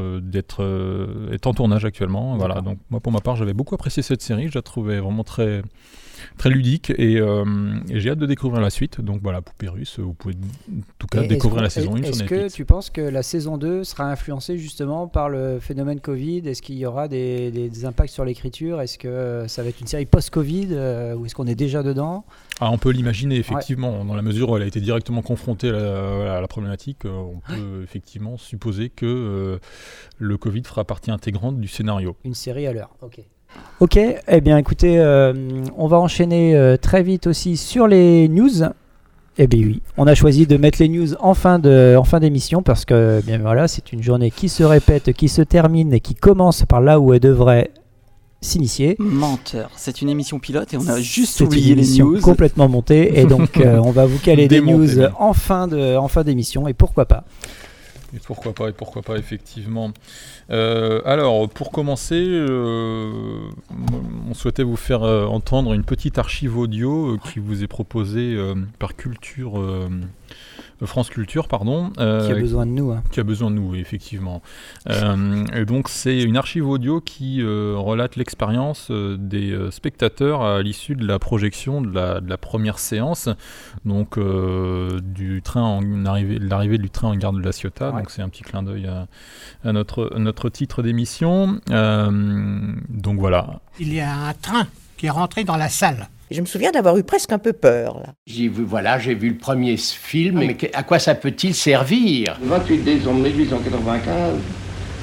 est en tournage actuellement. Voilà. Donc moi pour ma part j'avais beaucoup apprécié cette série. Je la trouvais vraiment très très ludique et, euh, et j'ai hâte de découvrir la suite. Donc voilà, Poupée Russe, vous pouvez en tout cas Et découvrir la saison 1 sur Est-ce que tu penses que la saison 2 sera influencée justement par le phénomène Covid? Est-ce qu'il y aura des, des- des impacts sur l'écriture? Est-ce que ça va être une série post-Covid euh, ou est-ce qu'on est déjà dedans? Ah, on peut l'imaginer effectivement, dans la mesure où elle a été directement confrontée à la, à la problématique, euh, on peut effectivement supposer que euh, le Covid fera partie intégrante du scénario. Une série à l'heure, ok. Ok, eh bien écoutez, euh, on va enchaîner euh, très vite aussi sur les news. Eh bien oui, on a choisi de mettre les news en fin de, en fin d'émission parce que bien voilà, c'est une journée qui se répète, qui se termine et qui commence par là où elle devrait s'initier. Menteur. C'est une émission pilote et on a juste oublié les news. complètement montée et donc euh, on va vous caler des news même. en fin de, en fin d'émission et pourquoi pas. Et pourquoi pas, et pourquoi pas, effectivement. Euh, alors, pour commencer, euh, on souhaitait vous faire euh, entendre une petite archive audio qui vous est proposée par Culture, France Culture, pardon. euh, Qui a besoin de nous. hein. qui a besoin de nous, effectivement. Euh, et donc, c'est une archive audio qui euh, relate l'expérience euh, des euh, spectateurs à l'issue de la projection de la, de la première séance, donc euh, du train en arrivée, de l'arrivée du train en gare de la Ciotat. Ouais. Donc, c'est un petit clin d'œil à, à notre, notre titre d'émission. Euh, donc, voilà. Il y a un train qui est rentré dans la salle. Je me souviens d'avoir eu presque un peu peur. Là. J'ai vu, voilà, j'ai vu le premier film, mais à quoi ça peut-il servir? Le 28 décembre 1895,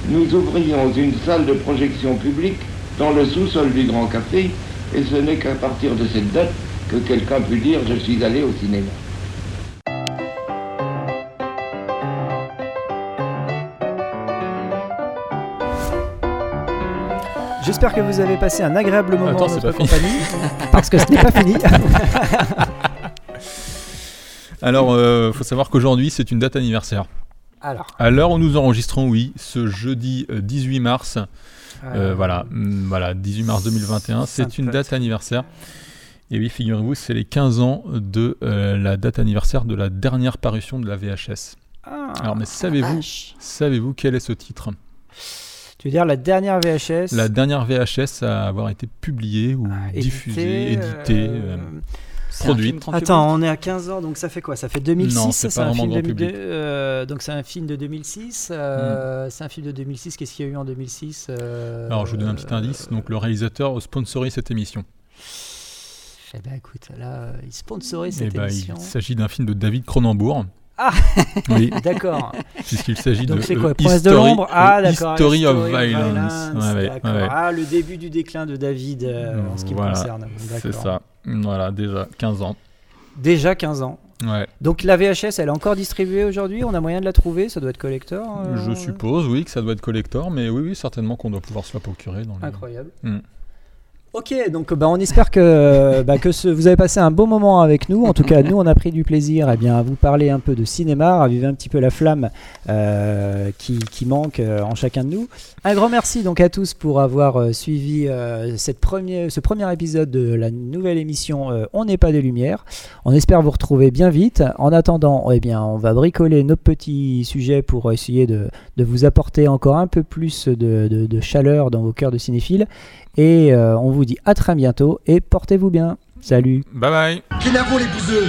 nous ouvrions une salle de projection publique dans le sous-sol du Grand Café, et ce n'est qu'à partir de cette date que quelqu'un put dire je suis allé au cinéma. J'espère que vous avez passé un agréable moment Attends, en c'est notre pas fini. compagnie parce que ce n'est pas fini. Alors, il faut savoir qu'aujourd'hui, c'est une date anniversaire. Alors. À l'heure où nous enregistrons, oui, ce jeudi euh, 18 mars, euh, Euh, voilà, mm, voilà, 18 mars 2021, c'est une date anniversaire. Et oui, figurez-vous, c'est les 15 ans de euh, la date anniversaire de la dernière parution de la VHS. Ah, Alors, mais savez-vous, savez-vous quel est ce titre? Tu veux dire la dernière VHS La dernière VHS à avoir été publiée ou diffusée, éditée, euh, produite. Attends, on est à 15 ans, donc ça fait quoi? Ça fait 2006 Non, c'est pas un vraiment film grand 2002, public. euh, donc c'est un film de 2006. euh, C'est un film de 2006. Qu'est-ce qu'il y a eu en 2006 euh, Alors, je vous donne un petit indice. Donc, le réalisateur sponsorise cette émission. Eh ben écoute, là, euh, il sponsorise Eh cette ben, émission. il s'agit d'un film de David Cronenbourg. Ah Oui. D'accord. Puisqu'il s'agit Donc de c'est quoi Promesse de l'ombre Ah d'accord. History of Violence. Ouais, ouais, d'accord. ouais. Ah, le début du déclin de David euh, en ce qui Voilà, me concerne. C'est ça. Voilà, déjà 15 ans. Déjà 15 ans. Ouais. Donc la VHS, elle est encore distribuée aujourd'hui? On a moyen de la trouver? Ça doit être collector euh, Je suppose, oui, que ça doit être collector, mais oui, oui, certainement qu'on doit pouvoir se la procurer. Dans les- Incroyable. Mm. Ok, donc bah, on espère que, bah, que vous avez passé un bon moment avec nous. En tout cas, nous, on a pris du plaisir eh bien, à vous parler un peu de cinéma, à raviver un petit peu la flamme euh, qui, qui manque euh, en chacun de nous. Un grand merci donc à tous pour avoir euh, suivi euh, cette ce premier épisode de la nouvelle émission euh, On n'est pas des lumières. On espère vous retrouver bien vite. En attendant, eh bien, on va bricoler nos petits sujets pour essayer de, de vous apporter encore un peu plus de, de- de chaleur dans vos cœurs de cinéphiles. Et euh, on vous dit à très bientôt et portez-vous bien. Salut. Bye bye. Les bouseux?